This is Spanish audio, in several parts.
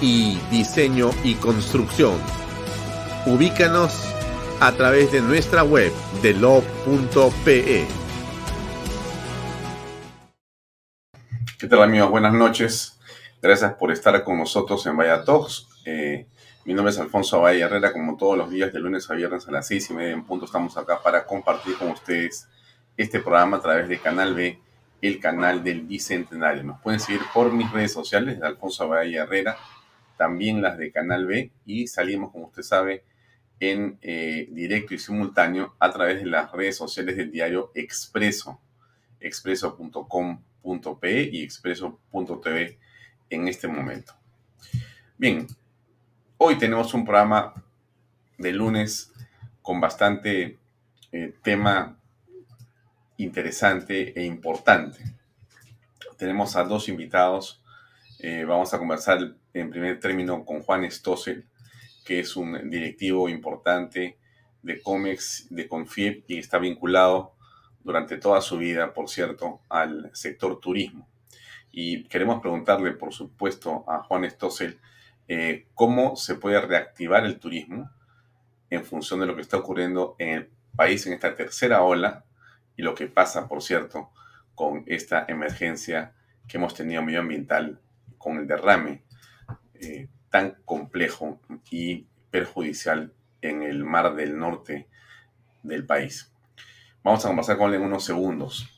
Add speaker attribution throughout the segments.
Speaker 1: Y diseño y construcción. Ubícanos a través de nuestra web delo.pe.
Speaker 2: ¿Qué tal amigos? Buenas noches. Gracias por estar con nosotros en Vaya. Eh, mi nombre es Alfonso Valle Herrera, como todos los días de lunes a viernes a las seis y media en punto estamos acá para compartir con ustedes este programa a través de Canal B, el canal del Bicentenario. Nos pueden seguir por mis redes sociales de Alfonso Valle Herrera, también las de Canal B y salimos, como usted sabe, en eh, directo y simultáneo a través de las redes sociales del diario Expreso, expreso.com.pe y expreso.tv en este momento. Bien, hoy tenemos un programa de lunes con bastante eh, tema interesante e importante. Tenemos a dos invitados. Eh, vamos a conversar en primer término con Juan Stossel, que es un directivo importante de COMEX, de Confiep, y está vinculado durante toda su vida, por cierto, al sector turismo. Y queremos preguntarle, por supuesto, a Juan Stossel, eh, cómo se puede reactivar el turismo en función de lo que está ocurriendo en el país en esta tercera ola y lo que pasa, por cierto, con esta emergencia que hemos tenido medioambiental con el derrame eh, tan complejo y perjudicial en el mar del norte del país. Vamos a conversar con él en unos segundos.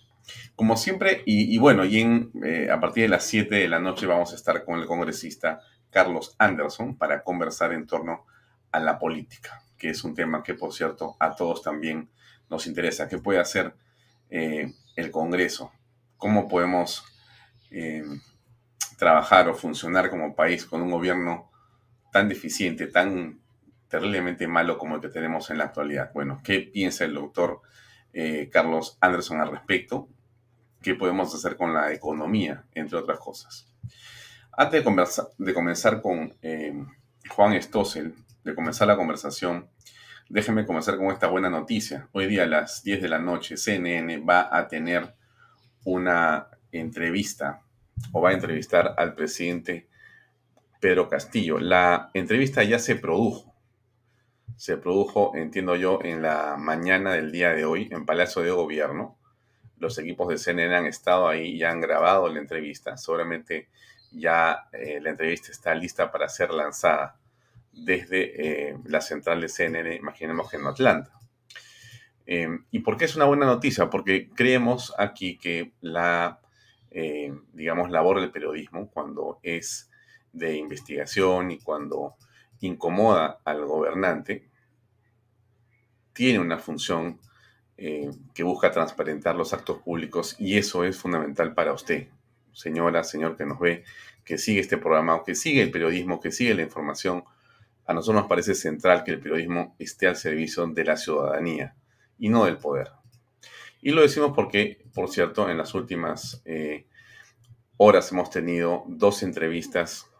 Speaker 2: Como siempre, y, bueno, y en, eh, a partir de las 7 de la noche vamos a estar con el congresista Carlos Anderson para conversar en torno a la política, que es un tema que, por cierto, a todos también nos interesa. ¿Qué puede hacer eh, el Congreso? ¿Cómo podemos trabajar o funcionar como país con un gobierno tan deficiente, tan terriblemente malo como el que tenemos en la actualidad? Bueno, ¿qué piensa el doctor Carlos Anderson al respecto? qué podemos hacer con la economía, entre otras cosas. Antes de, comenzar con eh, Juan Stossel, de comenzar la conversación, déjenme comenzar con esta buena noticia. Hoy día a las 10 de la noche, CNN va a tener una entrevista o va a entrevistar al presidente Pedro Castillo. La entrevista ya se produjo. Se produjo, entiendo yo, en la mañana del día de hoy en Palacio de Gobierno los equipos de CNN han estado ahí y han grabado la entrevista. Seguramente ya eh, la entrevista está lista para ser lanzada desde eh, la central de CNN, imaginemos que en Atlanta. Em, ¿Y por qué es una buena noticia? Porque creemos aquí que la, eh, digamos, labor del periodismo, cuando es de investigación y cuando incomoda al gobernante, tiene una función eh, que busca transparentar los actos públicos y eso es fundamental para usted, señora, señor que nos ve, que sigue este programa, que sigue el periodismo, que sigue la información. A nosotros nos parece central que el periodismo esté al servicio de la ciudadanía y no del poder. Y lo decimos porque, por cierto, en las últimas eh, horas hemos tenido dos entrevistas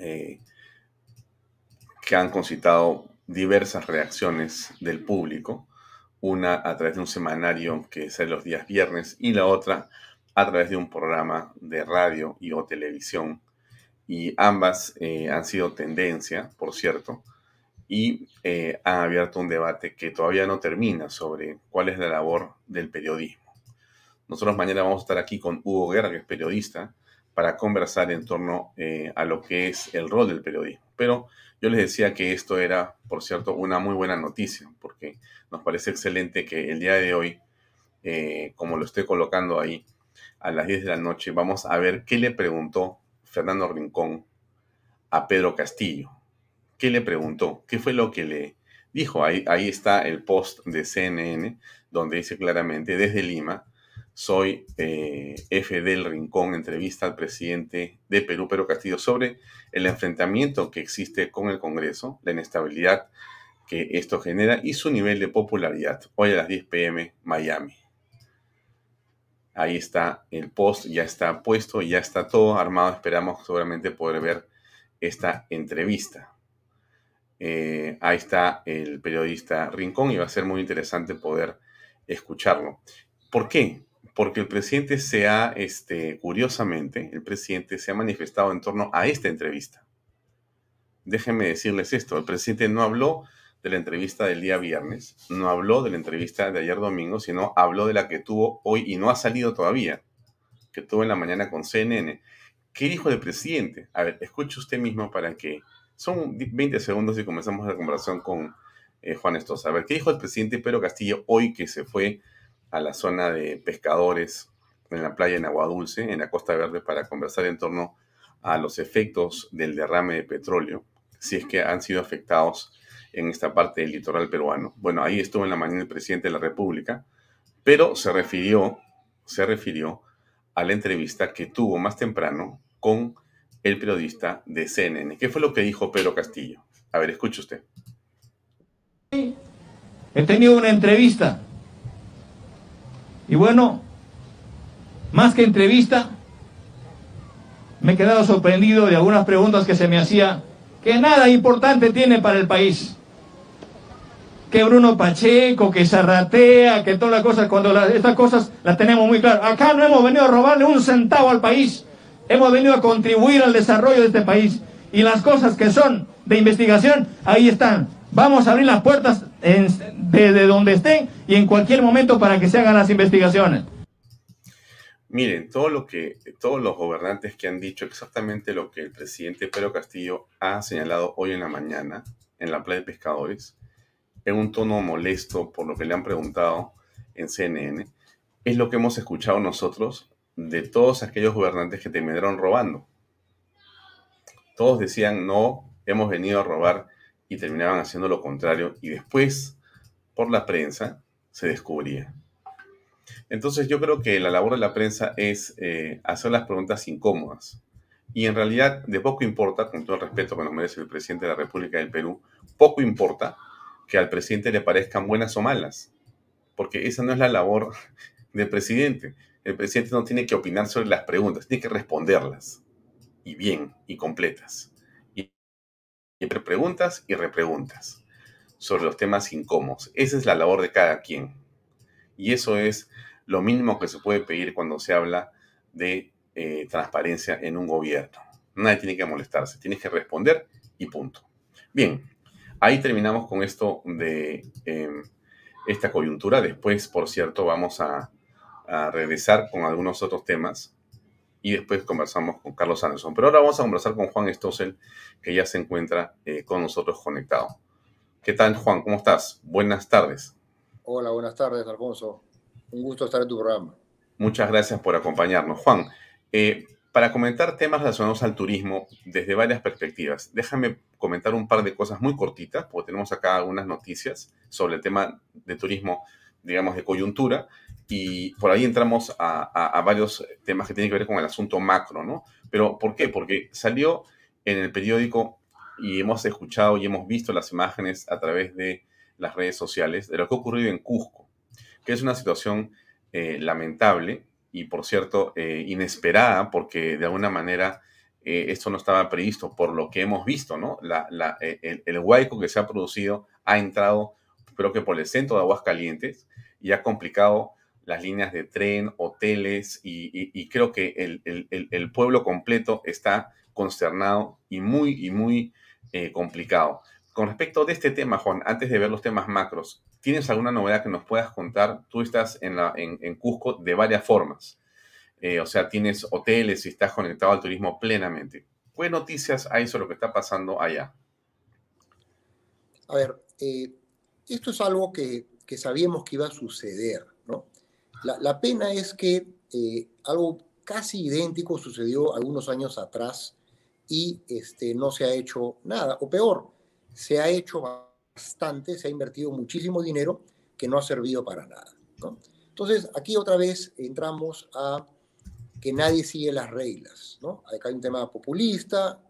Speaker 2: eh, que han concitado diversas reacciones del público, una a través de un semanario que sale los días viernes y la otra a través de un programa de radio y o televisión. Y ambas eh, han sido tendencia, por cierto, y eh, han abierto un debate que todavía no termina sobre cuál es la labor del periodismo. Nosotros mañana vamos a estar aquí con Hugo Guerra, que es periodista, para conversar en torno eh, a lo que es el rol del periodismo. Pero yo les decía que esto era, por cierto, una muy buena noticia, porque nos parece excelente que el día de hoy, eh, como lo estoy colocando ahí, a las 10 de la noche, vamos a ver qué le preguntó Fernando Rincón a Pedro Castillo. ¿Qué le preguntó? ¿Qué fue lo que le dijo? Ahí, está el post de CNN, donde dice claramente, desde Lima, soy eh, F. del Rincón, entrevista al presidente de Perú, Pedro Castillo, sobre el enfrentamiento que existe con el Congreso, la inestabilidad que esto genera y su nivel de popularidad. Hoy a las 10 pm, Miami. Ahí está el post, ya está puesto, ya está todo armado. Esperamos seguramente poder ver esta entrevista. Eh, ahí está el periodista Rincón y va a ser muy interesante poder escucharlo. ¿Por qué? porque el presidente se ha, este, curiosamente, el presidente se ha manifestado en torno a esta entrevista. Déjenme decirles esto, el presidente no habló de la entrevista del día viernes, no habló de la entrevista de ayer domingo, sino habló de la que tuvo hoy y no ha salido todavía, que tuvo en la mañana con CNN. ¿Qué dijo el presidente? A ver, escuche usted mismo para que... Son 20 segundos y comenzamos la conversación con eh, Juan Estosa. A ver, ¿qué dijo el presidente Pedro Castillo hoy que se fue a la zona de pescadores en la playa en Agua Dulce, en la Costa Verde, para conversar en torno a los efectos del derrame de petróleo, si es que han sido afectados en esta parte del litoral peruano. Bueno, ahí estuvo en la mañana el presidente de la República, pero se refirió, se refirió a la entrevista que tuvo más temprano con el periodista de CNN. ¿Qué fue lo que dijo Pedro Castillo? A ver, escuche usted.
Speaker 3: He tenido una entrevista y bueno, más que entrevista, me he quedado sorprendido de algunas preguntas que se me hacía que nada importante tiene para el país. Que Bruno Pacheco, que Zarratea, que todas las cosas, cuando estas cosas las tenemos muy claras. Acá no hemos venido a robarle un centavo al país, hemos venido a contribuir al desarrollo de este país. Y las cosas que son de investigación, ahí están. Vamos a abrir las puertas desde donde estén y en cualquier momento para que se hagan las investigaciones.
Speaker 2: Miren, todo lo que, todos los gobernantes que han dicho exactamente lo que el presidente Pedro Castillo ha señalado hoy en la mañana en la playa de pescadores, en un tono molesto por lo que le han preguntado en CNN, es lo que hemos escuchado nosotros de todos aquellos gobernantes que terminaron robando. Todos decían, no, hemos venido a robar y terminaban haciendo lo contrario y después, por la prensa, se descubría. Entonces yo creo que la labor de la prensa es eh, hacer las preguntas incómodas. Y en realidad de poco importa, con todo el respeto que nos merece el presidente de la República del Perú, poco importa que al presidente le parezcan buenas o malas, porque esa no es la labor del presidente. El presidente no tiene que opinar sobre las preguntas, tiene que responderlas, y bien, y completas siempre preguntas y repreguntas sobre los temas incómodos. Esa es la labor de cada quien. Y eso es lo mínimo que se puede pedir cuando se habla de eh, transparencia en un gobierno. Nadie tiene que molestarse, tienes que responder y punto. Bien, ahí terminamos con esto de em, esta coyuntura. Después, por cierto, vamos a, a regresar con algunos otros temas y después conversamos con Carlos Anderson. Pero ahora vamos a conversar con Juan Stossel, que ya se encuentra eh, con nosotros conectado. ¿Qué tal, Juan? ¿Cómo estás? Buenas tardes.
Speaker 4: Hola, buenas tardes, Alfonso. Un gusto estar en tu programa.
Speaker 2: Muchas gracias por acompañarnos. Juan, eh, para comentar temas relacionados al turismo desde varias perspectivas, déjame comentar un par de cosas muy cortitas, porque tenemos acá algunas noticias sobre el tema de turismo, digamos, de coyuntura, y por ahí entramos a, varios temas que tienen que ver con el asunto macro, ¿no? Pero ¿por qué? Porque salió en el periódico y hemos escuchado y hemos visto las imágenes a través de las redes sociales de lo que ha ocurrido en Cusco, que es una situación eh, lamentable y, por cierto, eh, inesperada, porque de alguna manera eh, esto no estaba previsto por lo que hemos visto, ¿no? Eh, el, el, huaico que se ha producido ha entrado, creo que por el centro de Aguascalientes y ha complicado las líneas de tren, hoteles y, creo que el, pueblo completo está consternado y muy, y muy eh, complicado. Con respecto de este tema, Juan, antes de ver los temas macros, ¿tienes alguna novedad que nos puedas contar? Tú estás en, Cusco de varias formas. Eh, o sea, tienes hoteles y estás conectado al turismo plenamente. ¿Qué noticias hay sobre lo que está pasando allá?
Speaker 4: A ver, eh, esto es algo que, sabíamos que iba a suceder, La, pena es que eh, algo casi idéntico sucedió algunos años atrás y este, no se ha hecho nada, o peor, se ha hecho bastante, se ha invertido muchísimo dinero que no ha servido para nada. Entonces, aquí otra vez entramos a que nadie sigue las reglas, ¿no? Acá hay un tema populista,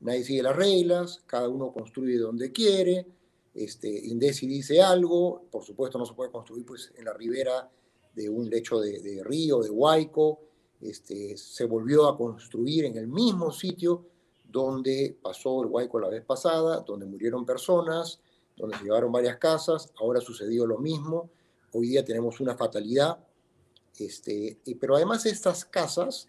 Speaker 4: nadie sigue las reglas, cada uno construye donde quiere, este, dice algo, por supuesto no se puede construir pues, en la ribera de un lecho de, río, de Huayco, este, se volvió a construir en el mismo sitio donde pasó el Huayco la vez pasada, donde murieron personas, donde se llevaron varias casas, ahora sucedió lo mismo, hoy día tenemos una fatalidad, este, pero además estas casas,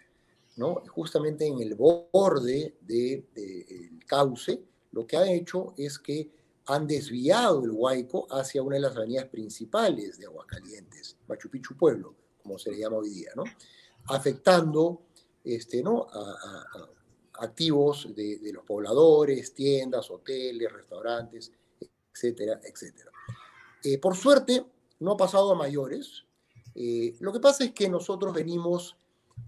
Speaker 4: ¿no? justamente en el borde del de, cauce, lo que ha hecho es que han desviado el Huayco hacia una de las avenidas principales de Aguascalientes, Machu Picchu Pueblo, como se le llama hoy día, ¿no? afectando este, ¿no? activos de, los pobladores, tiendas, hoteles, restaurantes, etcétera, etcétera. Eh, por suerte, no ha pasado a mayores, eh, lo que pasa es que nosotros venimos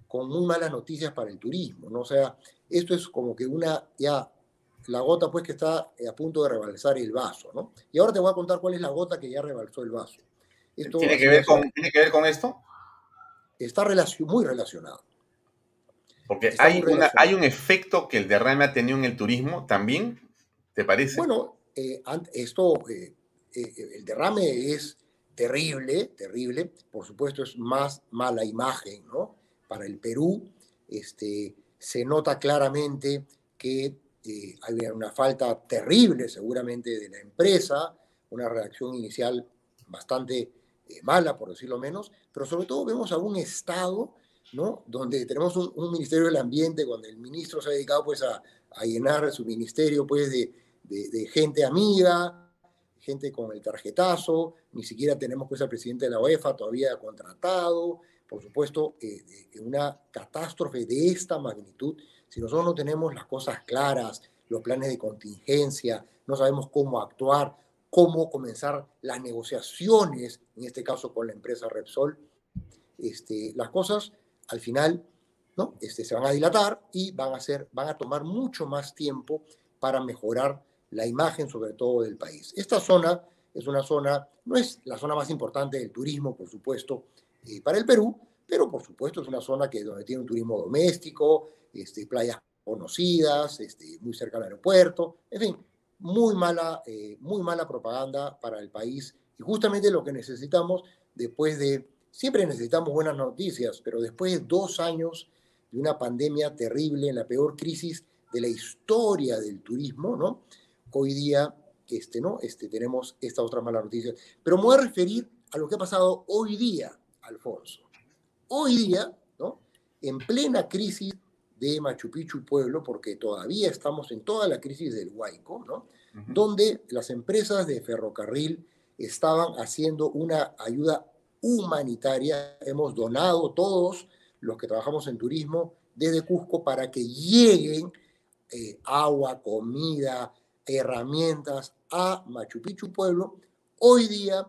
Speaker 4: con muy malas noticias para el turismo, ¿no? O sea, esto es como que una, ya, la gota pues que está a punto de rebalsar el vaso, ¿no? Y ahora te voy a contar cuál es la gota que ya rebalsó el vaso.
Speaker 2: ¿Tiene, que ver con, ¿Tiene que ver con esto?
Speaker 4: Está muy relacionado.
Speaker 2: Porque hay, hay un efecto que el derrame ha tenido en el turismo también, ¿te parece?
Speaker 4: Bueno, eh, esto, eh, el derrame es terrible, terrible. Por supuesto, es más mala imagen, ¿no? Para el Perú, este, se nota claramente que hay una falta terrible, seguramente, de la empresa, una reacción inicial bastante eh, mala, por decirlo menos, pero sobre todo vemos a un Estado, ¿no? Donde tenemos un, Ministerio del Ambiente, donde el ministro se ha dedicado, pues, a, llenar su ministerio, pues, de, de gente amiga, gente con el tarjetazo, ni siquiera tenemos pues al presidente de la UEFA todavía contratado, por supuesto, eh, una catástrofe de esta magnitud, si nosotros no tenemos las cosas claras, los planes de contingencia, no sabemos cómo actuar, cómo comenzar las negociaciones, en este caso con la empresa Repsol, este, las cosas al final ¿no? este, se van a dilatar y van a, ser, van a tomar mucho más tiempo para mejorar la imagen sobre todo del país. Esta zona es una zona, no es la zona más importante del turismo, por supuesto, eh, para el Perú, pero por supuesto es una zona que donde tiene un turismo doméstico, este, playas conocidas, este, muy cerca al aeropuerto, en fin, muy mala, eh, muy mala propaganda para el país y justamente lo que necesitamos después de, siempre necesitamos buenas noticias, pero después de dos años de una pandemia terrible, en la peor crisis de la historia del turismo, ¿no? hoy día este, ¿no? este, tenemos esta otra mala noticia. Pero me voy a referir a lo que ha pasado hoy día, Alfonso. Hoy día, ¿no? en plena crisis de Machu Picchu Pueblo, porque todavía estamos en toda la crisis del Huayco, ¿no? donde las empresas de ferrocarril estaban haciendo una ayuda humanitaria. Hemos donado todos los que trabajamos en turismo desde Cusco para que lleguen eh, agua, comida, herramientas a Machu Picchu Pueblo, hoy día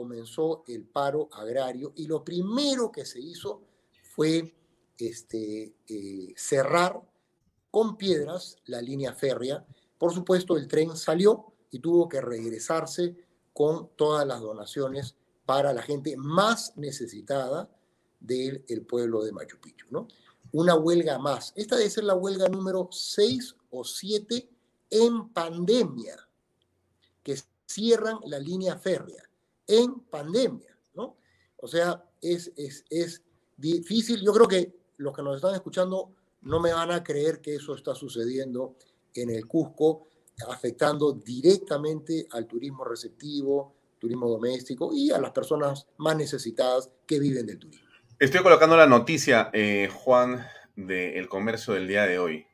Speaker 4: comenzó el paro agrario y lo primero que se hizo fue este, eh, cerrar con piedras la línea férrea. Por supuesto, el tren salió y tuvo que regresarse con todas las donaciones para la gente más necesitada del pueblo de Machu Picchu. ¿no? Una huelga más. Esta debe ser la huelga número 6 o 7 en pandemia, que cierran la línea férrea, en pandemia, ¿no? O sea, es, es, es difícil, yo creo que los que nos están escuchando no me van a creer que eso está sucediendo en el Cusco, afectando directamente al turismo receptivo, turismo doméstico y a las personas más necesitadas que viven del turismo.
Speaker 2: Estoy colocando la noticia, eh, Juan, del comercio del día de hoy.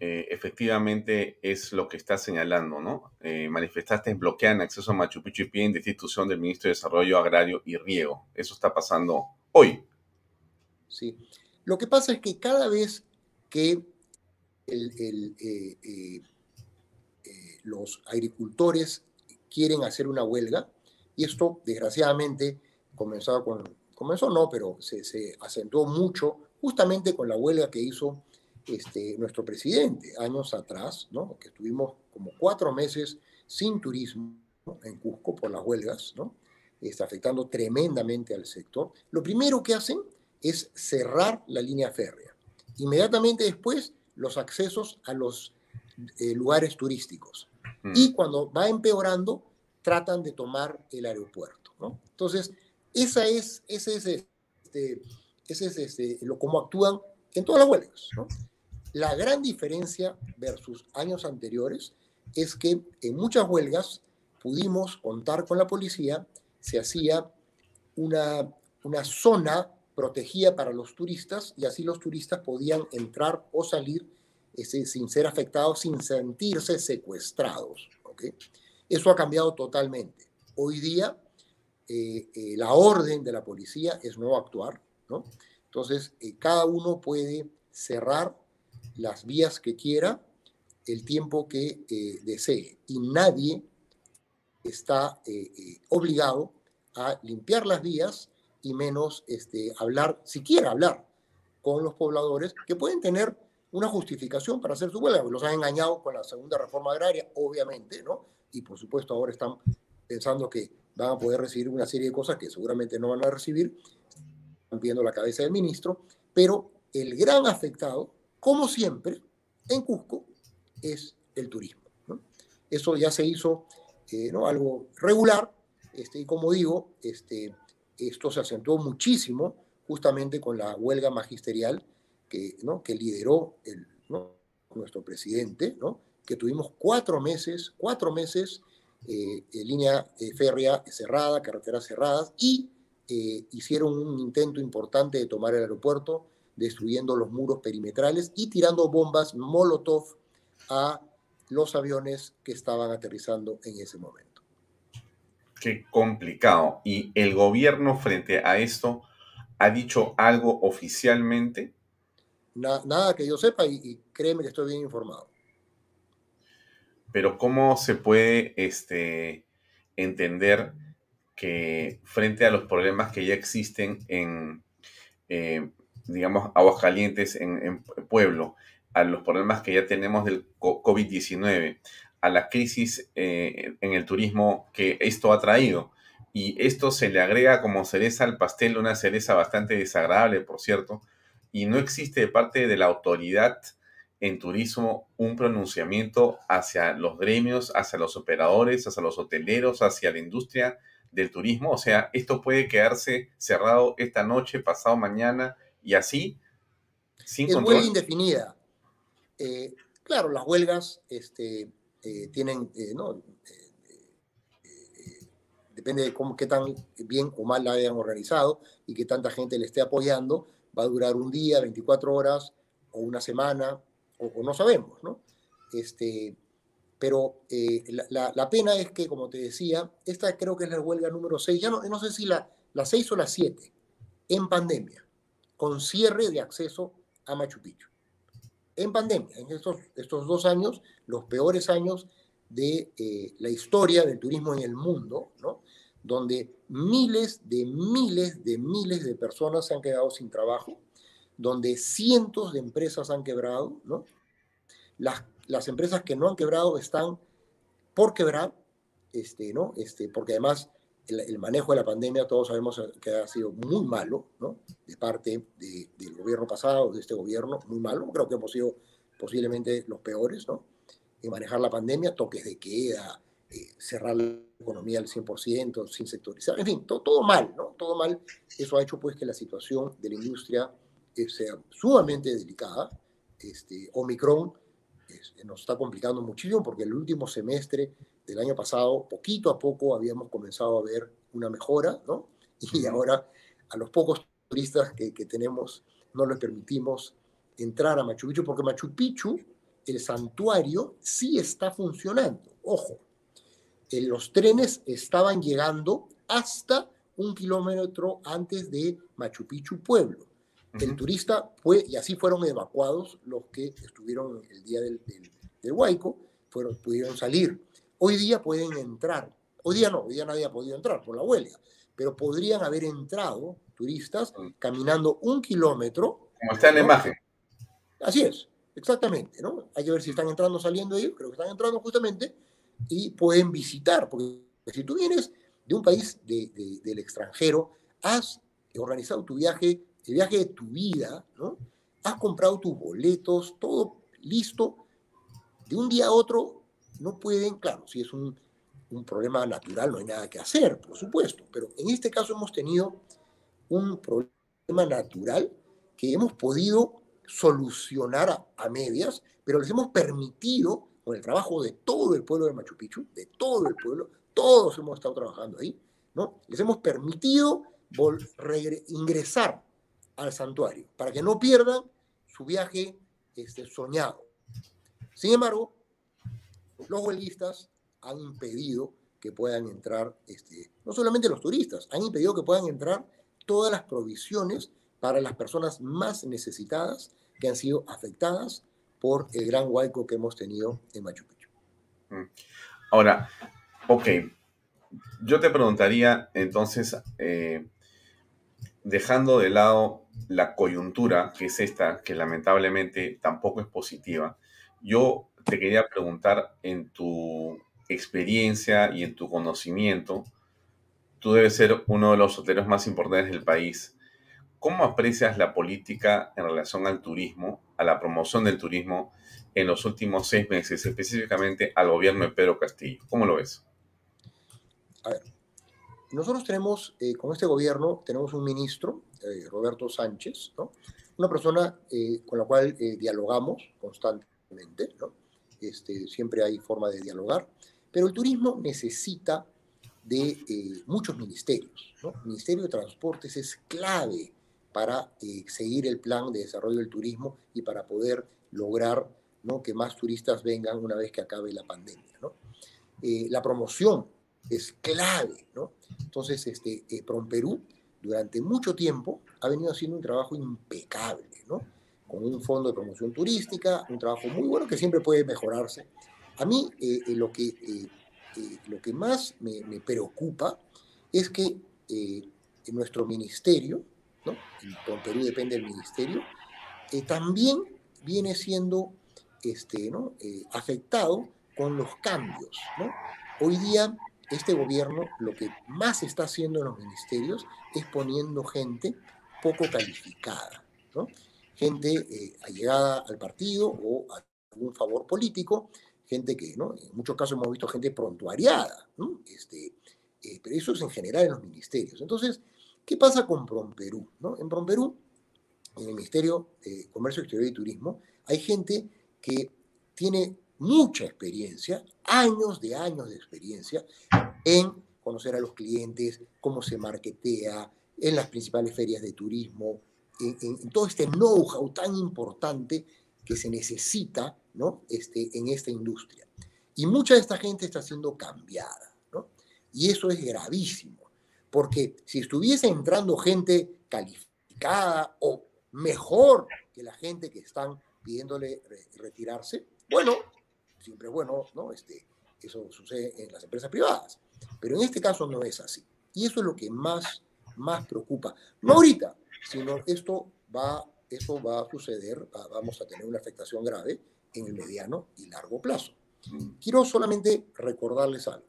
Speaker 2: Eh, efectivamente es lo que está señalando, ¿no? Eh, manifestantes bloquean acceso a Machu Picchu y piden destitución del ministro de Desarrollo Agrario y Riego. Eso está pasando hoy.
Speaker 4: Sí. Lo que pasa es que cada vez que eh, los agricultores quieren hacer una huelga, y esto desgraciadamente comenzó con, comenzó no, pero se, se acentuó mucho justamente con la huelga que hizo este, nuestro presidente años atrás, ¿no? que estuvimos como cuatro meses sin turismo en Cusco por las huelgas, ¿no? está afectando tremendamente al sector. Lo primero que hacen es cerrar la línea férrea. Inmediatamente después, los accesos a los eh, lugares turísticos. Mm. Y cuando va empeorando, tratan de tomar el aeropuerto. ¿no? Entonces, esa es, ese es, este, ese es este, lo, cómo actúan en todas las huelgas. ¿no? La gran diferencia versus años anteriores es que en muchas huelgas pudimos contar con la policía, se hacía una, una zona protegida para los turistas y así los turistas podían entrar o salir ese, sin ser afectados, sin sentirse secuestrados. Eso ha cambiado totalmente. Hoy día eh, eh, la orden de la policía es no actuar, ¿no? Entonces, eh, cada uno puede cerrar las vías que quiera, el tiempo que eh, desee. Y nadie está eh, eh, obligado a limpiar las vías y menos este, hablar, siquiera hablar con los pobladores que pueden tener una justificación para hacer su huelga. Los han engañado con la segunda reforma agraria, obviamente, ¿no? Y por supuesto ahora están pensando que van a poder recibir una serie de cosas que seguramente no van a recibir, están pidiendo la cabeza del ministro, pero el gran afectado como siempre, en Cusco es el turismo. Eso ya se hizo eh, algo regular, este, y como digo, este, esto se acentuó muchísimo justamente con la huelga magisterial que, lideró nuestro presidente, que tuvimos cuatro meses, cuatro meses eh, línea eh, férrea cerrada, carreteras cerradas, y hicieron un intento importante de tomar el aeropuerto destruyendo los muros perimetrales y tirando bombas Molotov a los aviones que estaban aterrizando en ese momento.
Speaker 2: Qué complicado. ¿Y el gobierno frente a esto ha dicho algo oficialmente?
Speaker 4: nada que yo sepa y, créeme que estoy bien informado.
Speaker 2: Pero ¿cómo se puede este, entender que frente a los problemas que ya existen en eh, digamos, Aguascalientes en, en Pueblo, a los problemas que ya tenemos del COVID-19, a la crisis eh, en el turismo que esto ha traído. Y esto se le agrega como cereza al pastel, una cereza bastante desagradable, por cierto, y no existe de parte de la autoridad en turismo un pronunciamiento hacia los gremios, hacia los operadores, hacia los hoteleros, hacia la industria del turismo. O sea, esto puede quedarse cerrado esta noche, pasado mañana, y así,
Speaker 4: sin es huelga indefinida. Eh, claro, las huelgas este, eh, tienen, eh, no, depende de cómo, qué tan bien o mal la hayan organizado y qué tanta gente le esté apoyando, va a durar un día, 24 horas o una semana, o, no sabemos, ¿no? Este, pero la, la, pena es que, como te decía, esta creo que es la huelga número 6, ya no, no sé si la, la 6 o la 7, en pandemia con cierre de acceso a Machu Picchu. En pandemia, en estos, estos dos años, los peores años de eh, la historia del turismo en el mundo, ¿no? donde miles de miles de miles de personas se han quedado sin trabajo, donde cientos de empresas han quebrado, ¿no? Las, las empresas que no han quebrado están por quebrar, este, ¿no? Este, porque además el, manejo de la pandemia todos sabemos que ha sido muy malo, ¿no? De parte del gobierno pasado, de este gobierno, muy malo. Creo que hemos sido posiblemente los peores, ¿no? En manejar la pandemia, toques de queda, eh, cerrar la economía al 100%, sin sectorizar, en fin, todo, todo, mal, ¿no? Todo mal. Eso ha hecho pues que la situación de la industria eh, sea sumamente delicada, este, Omicron nos está complicando muchísimo porque el último semestre del año pasado, poquito a poco habíamos comenzado a ver una mejora, ¿no? Y ahora a los pocos turistas que, que tenemos no les permitimos entrar a Machu Picchu porque Machu Picchu, el santuario, sí está funcionando. Ojo, eh, los trenes estaban llegando hasta un kilómetro antes de Machu Picchu pueblo. El turista fue, y así fueron evacuados los que estuvieron el día del, del, Huayco, fueron, pudieron salir. Hoy día pueden entrar. Hoy día no, hoy día nadie ha podido entrar por la huelga, pero podrían haber entrado turistas caminando un kilómetro.
Speaker 2: Como está en la imagen.
Speaker 4: Así es, exactamente, ¿no? Hay que ver si están entrando o saliendo ellos, creo que están entrando justamente, y pueden visitar, porque si tú vienes de un país del extranjero, has organizado tu viaje, el viaje de tu vida, ¿no? Has comprado tus boletos, todo listo. De un día a otro no pueden, claro, si es un, un problema natural, no hay nada que hacer, por supuesto, pero en este caso hemos tenido un problema natural que hemos podido solucionar a, medias, pero les hemos permitido, con el trabajo de todo el pueblo de Machu Picchu, de todo el pueblo, todos hemos estado trabajando ahí, ¿no? Les hemos permitido ingresar al santuario para que no pierdan su viaje este, soñado. Sin embargo, los huelguistas han impedido que puedan entrar, este, no solamente los turistas, han impedido que puedan entrar todas las provisiones para las personas más necesitadas que han sido afectadas por el gran huaico que hemos tenido en Machu Picchu.
Speaker 2: Mm. Ahora, ok, yo te preguntaría entonces, eh, dejando de lado la coyuntura, que es esta, que lamentablemente tampoco es positiva, yo te quería preguntar en tu experiencia y en tu conocimiento, tú debes ser uno de los hoteles más importantes del país. ¿Cómo aprecias la política en relación al turismo, a la promoción del turismo en los últimos seis meses, específicamente al gobierno de Pedro Castillo? ¿Cómo lo ves?
Speaker 4: A ver, nosotros tenemos, eh, con este gobierno, tenemos un ministro, eh, Roberto Sánchez, ¿no? una persona eh, con la cual dialogamos constantemente, ¿no? Este, siempre hay forma de dialogar, pero el turismo necesita de muchos ministerios. ¿no? El Ministerio de Transportes es clave para seguir el plan de desarrollo del turismo y para poder lograr ¿no? que más turistas vengan una vez que acabe la pandemia. ¿no? la promoción es clave, ¿no? Entonces, este, eh, Perú durante mucho tiempo ha venido haciendo un trabajo impecable, ¿no? Con un fondo de promoción turística, un trabajo muy bueno que siempre puede mejorarse. A mí eh, eh, lo, que, eh, lo que más me, preocupa es que en nuestro ministerio, ¿no? En Perú depende del ministerio, también viene siendo este, ¿no? afectado con los cambios. Hoy día este gobierno lo que más está haciendo en los ministerios es poniendo gente poco calificada, ¿no? Gente eh, allegada al partido o a algún favor político, gente que, ¿no? en muchos casos hemos visto gente prontuariada, ¿no? este, eh, pero eso es en general en los ministerios. Entonces, ¿qué pasa con Promperú? ¿no? En Promperú, en el Ministerio de Comercio Exterior y Turismo, hay gente que tiene mucha experiencia, años de años de experiencia en conocer a los clientes, cómo se marketea, en las principales ferias de turismo, en, todo este know-how tan importante que se necesita ¿no? este, en esta industria. Y mucha de esta gente está siendo cambiada. ¿no? Y eso es gravísimo, porque si estuviese entrando gente calificada o mejor que la gente que están pidiéndole retirarse, bueno, siempre bueno, ¿no? Este, eso sucede en las empresas privadas. Pero en este caso no es así. Y eso es lo que más, más preocupa. No ahorita, sino esto va, esto va a suceder, vamos a tener una afectación grave en el mediano y largo plazo. Quiero solamente recordarles algo.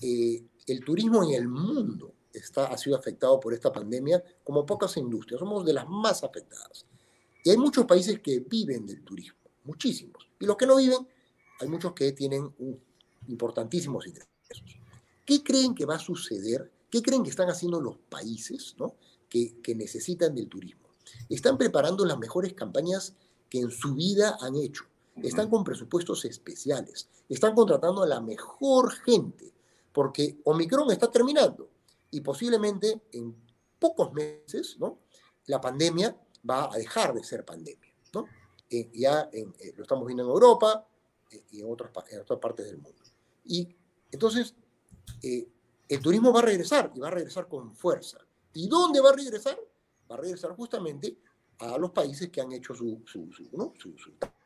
Speaker 4: Eh, el turismo en el mundo está, ha sido afectado por esta pandemia como pocas industrias. Somos de las más afectadas. Y hay muchos países que viven del turismo, muchísimos. Y los que no viven, hay muchos que tienen importantísimos ingresos. ¿Qué creen que va a suceder? ¿Qué creen que están haciendo los países ¿no? Que, necesitan del turismo? Están preparando las mejores campañas que en su vida han hecho. Están con presupuestos especiales, están contratando a la mejor gente, porque Omicron está terminando y posiblemente en pocos meses, ¿no? La pandemia va a dejar de ser pandemia, ¿no? Eh, ya eh, lo estamos viendo en Europa eh, y en otras, en otras partes del mundo. Y entonces, el turismo va a regresar y va a regresar con fuerza. ¿Y dónde va a regresar? Va a regresar justamente a los países que han hecho su,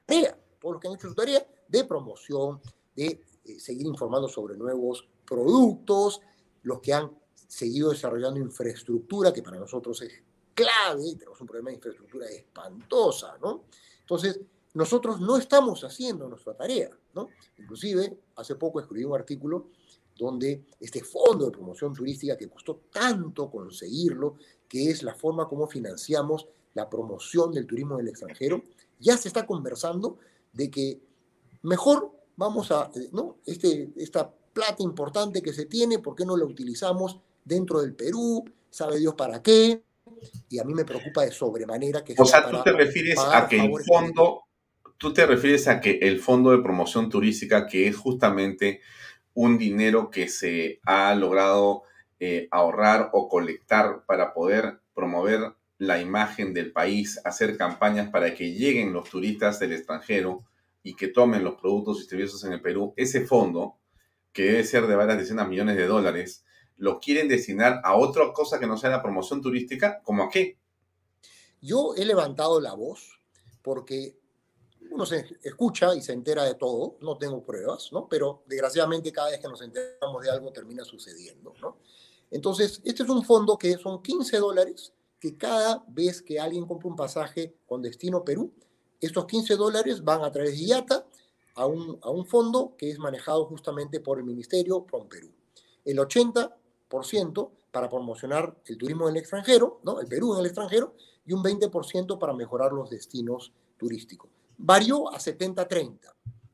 Speaker 4: tarea, todos los que han hecho su tarea de promoción, de seguir informando sobre nuevos productos, los que han seguido desarrollando infraestructura, que para nosotros es clave, tenemos un problema de infraestructura espantosa, ¿no? Entonces, nosotros no estamos haciendo nuestra tarea, ¿no? Inclusive, hace poco escribí un artículo donde este fondo de promoción turística que costó tanto conseguirlo, que es la forma como financiamos la promoción del turismo del extranjero, ya se está conversando de que mejor vamos a, eh, ¿no? Este, esta plata importante que se tiene, ¿por qué no la utilizamos dentro del Perú? ¿Sabe Dios para qué? Y a mí me preocupa de sobremanera que...
Speaker 2: O sea, tú te refieres a que el fondo, tú te refieres a que el fondo de promoción turística, que es justamente un dinero que se ha logrado eh, ahorrar o colectar para poder promover la imagen del país, hacer campañas para que lleguen los turistas del extranjero y que tomen los productos y servicios en el Perú, ese fondo, que debe ser de varias decenas de millones de dólares, lo quieren destinar a otra cosa que no sea la promoción turística, ¿como a qué?
Speaker 4: Yo he levantado la voz porque uno se escucha y se entera de todo, no tengo pruebas, ¿no? Pero desgraciadamente cada vez que nos enteramos de algo termina sucediendo, ¿no? Entonces, este es un fondo que son 15 dólares que cada vez que alguien compra un pasaje con destino Perú, estos 15 dólares van a través de IATA a un, a un fondo que es manejado justamente por el Ministerio PROM Perú. El 80% para promocionar el turismo en el extranjero, ¿no? el Perú en el extranjero, y un 20% para mejorar los destinos turísticos varió a 70-30,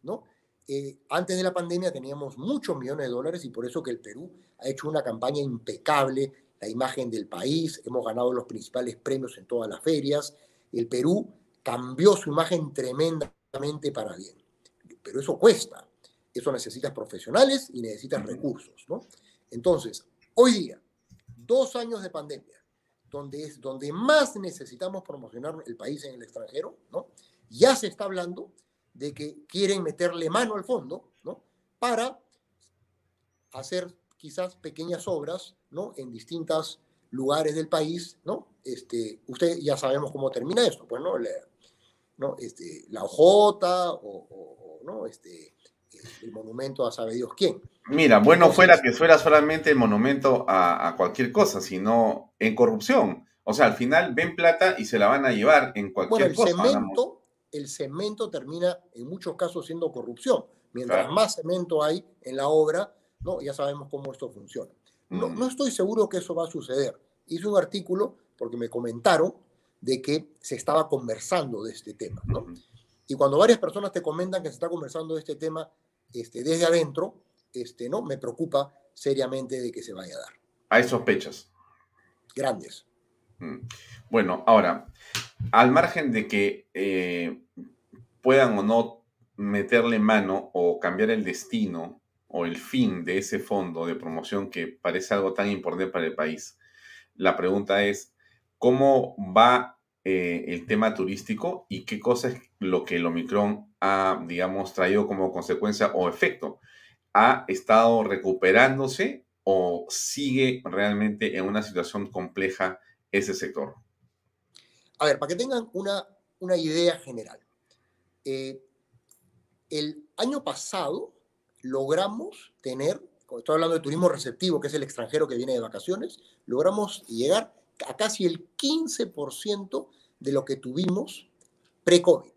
Speaker 4: ¿no? Eh, antes de la pandemia teníamos muchos millones de dólares y por eso que el Perú ha hecho una campaña impecable, la imagen del país, hemos ganado los principales premios en todas las ferias, el Perú cambió su imagen tremendamente para bien, pero eso cuesta, eso necesitas profesionales y necesitas recursos, ¿no? Entonces, hoy día, dos años de pandemia, donde es donde más necesitamos promocionar el país en el extranjero, ¿no? Ya se está hablando de que quieren meterle mano al fondo, ¿no? Para hacer quizás pequeñas obras, ¿no? En distintos lugares del país, ¿no? Este, usted ya sabemos cómo termina esto, pues, ¿no? La, ¿no? Este, la OJ o, ¿no? Este, el monumento a sabe Dios quién.
Speaker 2: Mira, bueno fuera que fuera solamente el monumento a, a, cualquier cosa, sino en corrupción. O sea, al final ven plata y se la van a llevar en cualquier
Speaker 4: bueno, el Cemento, el cemento termina en muchos casos siendo corrupción. Mientras más cemento hay en la obra, ¿no? ya sabemos cómo esto funciona. No, mm. no estoy seguro que eso va a suceder. Hice un artículo porque me comentaron de que se estaba conversando de este tema. ¿no? Y cuando varias personas te comentan que se está conversando de este tema este, desde adentro, este, ¿no? me preocupa seriamente de que se vaya a dar.
Speaker 2: Hay sospechas.
Speaker 4: Grandes.
Speaker 2: Mm. Bueno, ahora, al margen de que eh, puedan o no meterle mano o cambiar el destino o el fin de ese fondo de promoción que parece algo tan importante para el país, la pregunta es, ¿cómo va eh, el tema turístico y qué cosa es lo que el Omicron ha, digamos, traído como consecuencia o efecto? ¿Ha estado recuperándose o sigue realmente en una situación compleja ese sector?
Speaker 4: A ver, para que tengan una, una idea general. Eh, el año pasado logramos tener, estoy hablando de turismo receptivo, que es el extranjero que viene de vacaciones, logramos llegar a casi el 15% de lo que tuvimos pre-COVID.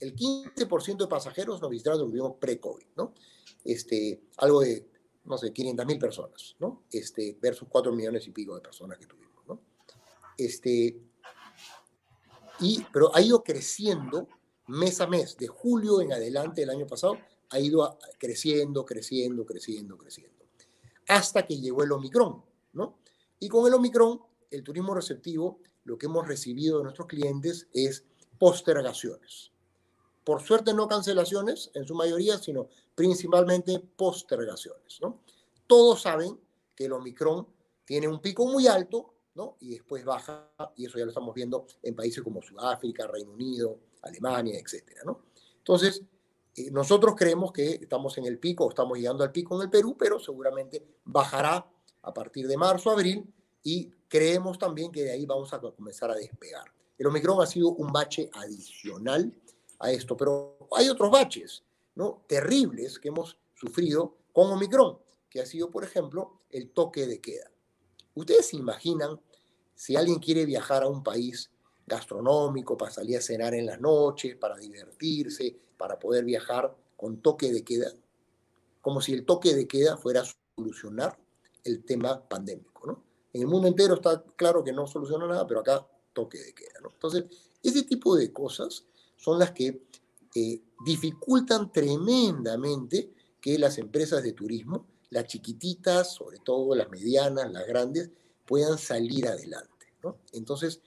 Speaker 4: El 15% de pasajeros nos visitaron lo que tuvimos pre-COVID, ¿no? Este, algo de, no sé, 500 mil personas, ¿no? Este, versus 4 millones y pico de personas que tuvimos, ¿no? Este, pero ha ido creciendo mes a mes, de julio en adelante del año pasado, ha ido creciendo, creciendo, creciendo, creciendo, hasta que llegó el Omicron, ¿no? Y con el Omicron, el turismo receptivo, lo que hemos recibido de nuestros clientes es postergaciones. Por suerte no cancelaciones en su mayoría, sino principalmente postergaciones. ¿no? Todos saben que el Omicron tiene un pico muy alto ¿no? y después baja, y eso ya lo estamos viendo en países como Sudáfrica, Reino Unido, Alemania, etc. ¿no? Entonces, eh, nosotros creemos que estamos en el pico, estamos llegando al pico en el Perú, pero seguramente bajará a partir de marzo, abril, y creemos también que de ahí vamos a comenzar a despegar. El Omicron ha sido un bache adicional a esto, pero hay otros baches ¿no? terribles que hemos sufrido con Omicron, que ha sido, por ejemplo, el toque de queda. ¿Ustedes se imaginan si alguien quiere viajar a un país gastronómico para salir a cenar en las noches, para divertirse, para poder viajar con toque de queda? Como si el toque de queda fuera a solucionar el tema pandémico, ¿no? En el mundo entero está claro que no soluciona nada, pero acá toque de queda. Entonces, ese tipo de cosas son las que eh, dificultan tremendamente que las empresas de turismo, las chiquititas, sobre todo las medianas, las grandes, puedan salir adelante. Entonces,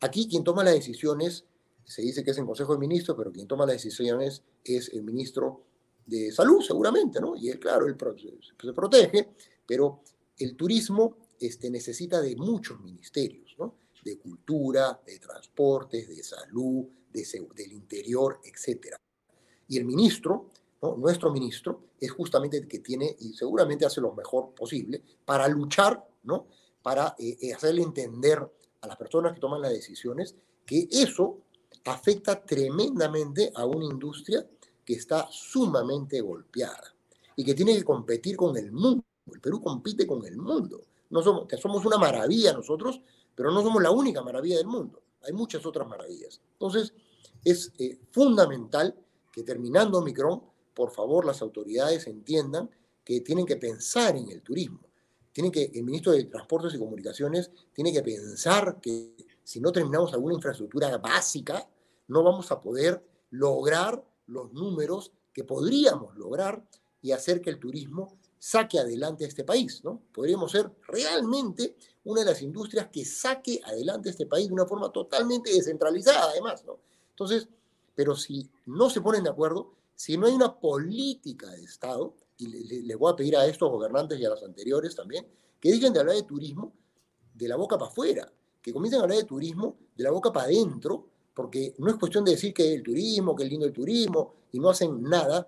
Speaker 4: aquí quien toma las decisiones, se dice que es el Consejo de Ministros, pero quien toma las decisiones es el ministro de Salud, seguramente, ¿no? Y él, claro, él se protege, pero el turismo este, necesita de muchos ministerios, ¿no? De cultura, de transportes, de salud, de, del interior, etc. Y el ministro, nuestro ministro, es justamente el que tiene, y seguramente hace lo mejor posible, para luchar, ¿no? Para eh, eh, hacerle entender a las personas que toman las decisiones que eso afecta tremendamente a una industria que está sumamente golpeada y que tiene que competir con el mundo el Perú compite con el mundo. No somos, que somos una maravilla nosotros, pero no somos la única maravilla del mundo. Hay muchas otras maravillas. Entonces, es eh, fundamental que terminando Omicron, por favor, las autoridades entiendan que tienen que pensar en el turismo. Tienen que, el ministro de Transportes y Comunicaciones tiene que pensar que si no terminamos alguna infraestructura básica, no vamos a poder lograr los números que podríamos lograr y hacer que el turismo saque adelante a este país, ¿no? Podríamos ser realmente una de las industrias que saque adelante a este país de una forma totalmente descentralizada, además, ¿no? Entonces, pero si no se ponen de acuerdo, si no hay una política de Estado, y les le voy a pedir a estos gobernantes y a los anteriores también, que dejen de hablar de turismo de la boca para afuera, que comiencen a hablar de turismo de la boca para adentro, porque no es cuestión de decir que el turismo, que es lindo el turismo, y no hacen nada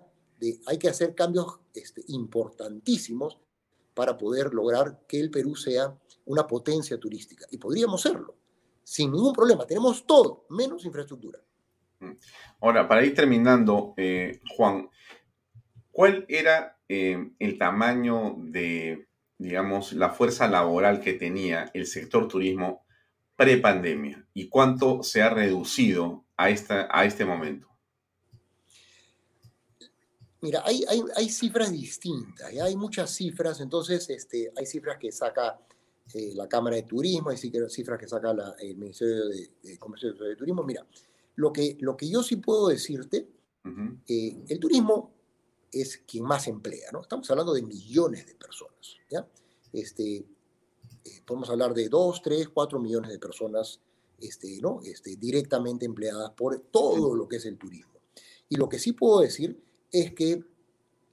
Speaker 4: hay que hacer cambios este, importantísimos para poder lograr que el Perú sea una potencia turística. Y podríamos serlo, sin ningún problema. Tenemos todo, menos infraestructura.
Speaker 2: Ahora, para ir terminando, eh, Juan, ¿cuál era eh, el tamaño de, digamos, la fuerza laboral que tenía el sector turismo pre-pandemia y cuánto se ha reducido a, esta, a este momento?
Speaker 4: Mira, hay, hay, cifras distintas, hay muchas cifras, entonces este, hay cifras que saca eh, la Cámara de Turismo, hay cifras que saca el Ministerio de, Comercio y de Turismo. Mira, lo que, lo que yo sí puedo decirte, eh, el turismo es quien más emplea, ¿no? Estamos hablando de millones de personas, ¿ya? Este, eh, podemos hablar de 2, 3, 4 millones de personas este, ¿no? este, directamente empleadas por todo lo que es el turismo. Y lo que sí puedo decir es que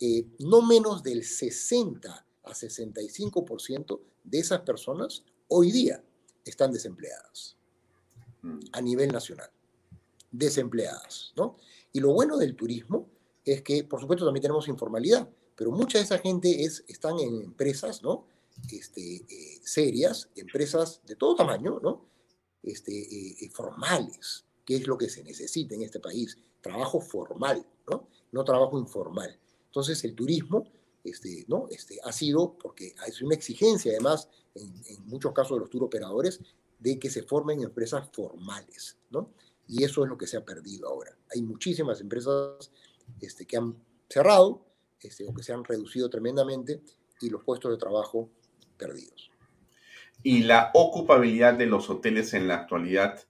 Speaker 4: eh, no menos del 60 a 65% de esas personas hoy día están desempleadas mm. a nivel nacional. Desempleadas, ¿no? Y lo bueno del turismo es que, por supuesto, también tenemos informalidad, pero mucha de esa gente es, están en empresas, ¿no? Este, eh, serias, empresas de todo tamaño, ¿no? Este, eh, formales, que es lo que se necesita en este país, trabajo formal, ¿no? no trabajo informal. Entonces el turismo este, ¿no? este, ha sido, porque es una exigencia además en, muchos casos de los tour operadores, de que se formen empresas formales. ¿no? Y eso es lo que se ha perdido ahora. Hay muchísimas empresas este, que han cerrado este, o que se han reducido tremendamente y los puestos de trabajo perdidos.
Speaker 2: Y la ocupabilidad de los hoteles en la actualidad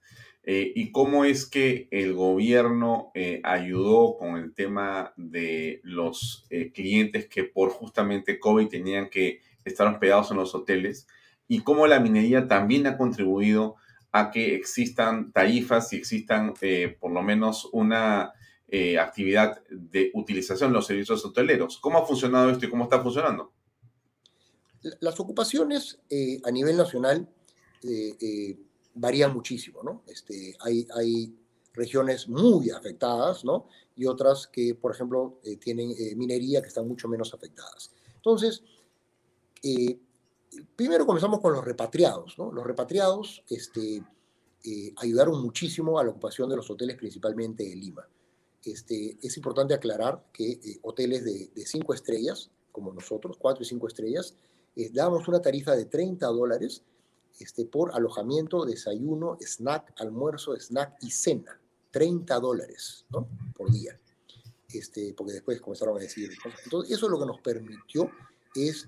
Speaker 2: eh, y cómo es que el gobierno eh, ayudó con el tema de los eh, clientes que por justamente COVID tenían que estar hospedados en los hoteles y cómo la minería también ha contribuido a que existan tarifas y existan eh, por lo menos una eh, actividad de utilización de los servicios hoteleros. ¿Cómo ha funcionado esto y cómo está funcionando?
Speaker 4: Las ocupaciones a nivel nacional varían muchísimo, ¿no? Este, hay, hay regiones muy afectadas, ¿no? Y otras que, por ejemplo, tienen minería que están mucho menos afectadas. Entonces, primero comenzamos con los repatriados. Los repatriados este, eh, ayudaron muchísimo a la ocupación de los hoteles, principalmente de Lima. Este, es importante aclarar que eh, hoteles de, cinco estrellas, como nosotros, cuatro y cinco estrellas, eh, dábamos una tarifa de 30 dólares este, por alojamiento, desayuno, snack, almuerzo, snack y cena. 30 dólares por día. Porque después comenzaron a decir. Entonces, eso lo que nos permitió es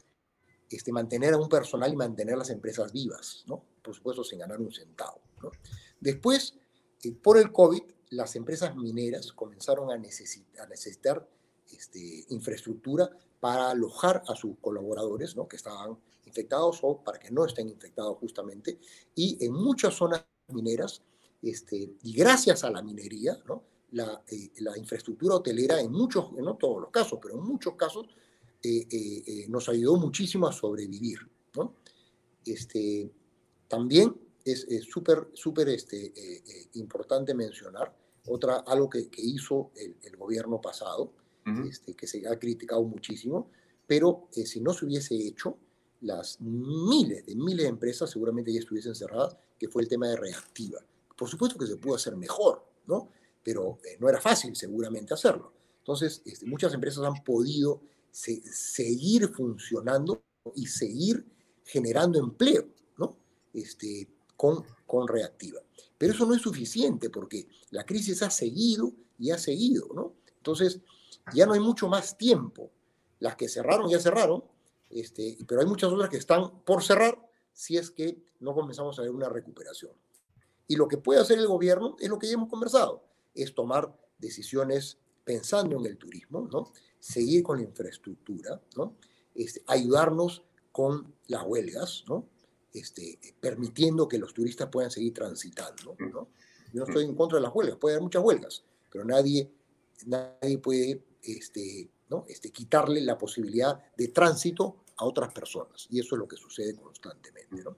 Speaker 4: este, mantener a un personal y mantener las empresas vivas, ¿no? Por supuesto, sin ganar un centavo. ¿no? Después, eh, por el COVID, las empresas mineras comenzaron a necesitar, a necesitar este, infraestructura para alojar a sus colaboradores, ¿no? Que estaban infectados o para que no estén infectados justamente. Y en muchas zonas mineras, este, y gracias a la minería, ¿no? La, eh, la, infraestructura hotelera en muchos, no todos los casos, pero en muchos casos eh, eh, eh, nos ayudó muchísimo a sobrevivir. ¿no? Este, también es súper, súper este, importante mencionar otra, algo que, hizo el, gobierno pasado, este, que se ha criticado muchísimo, pero si no se hubiese hecho, las miles de miles de empresas seguramente ya estuviesen cerradas, que fue el tema de reactiva. Por supuesto que se pudo hacer mejor, ¿no? Pero no era fácil seguramente hacerlo. Entonces, este, muchas empresas han podido seguir funcionando y seguir generando empleo, ¿no? Este, con, con reactiva. Pero eso no es suficiente porque la crisis ha seguido y ha seguido, ¿no? Entonces, ya no hay mucho más tiempo. Las que cerraron ya cerraron, este, pero hay muchas otras que están por cerrar si es que no comenzamos a ver una recuperación. Y lo que puede hacer el gobierno es lo que ya hemos conversado, es tomar decisiones pensando en el turismo, ¿no? Seguir con la infraestructura, ¿no? Este, ayudarnos con las huelgas, ¿no? Este, permitiendo que los turistas puedan seguir transitando. ¿no? Yo no estoy en contra de las huelgas, puede haber muchas huelgas, pero nadie, nadie puede este, ¿no? este, quitarle la posibilidad de tránsito a otras personas. Y eso es lo que sucede constantemente. ¿no?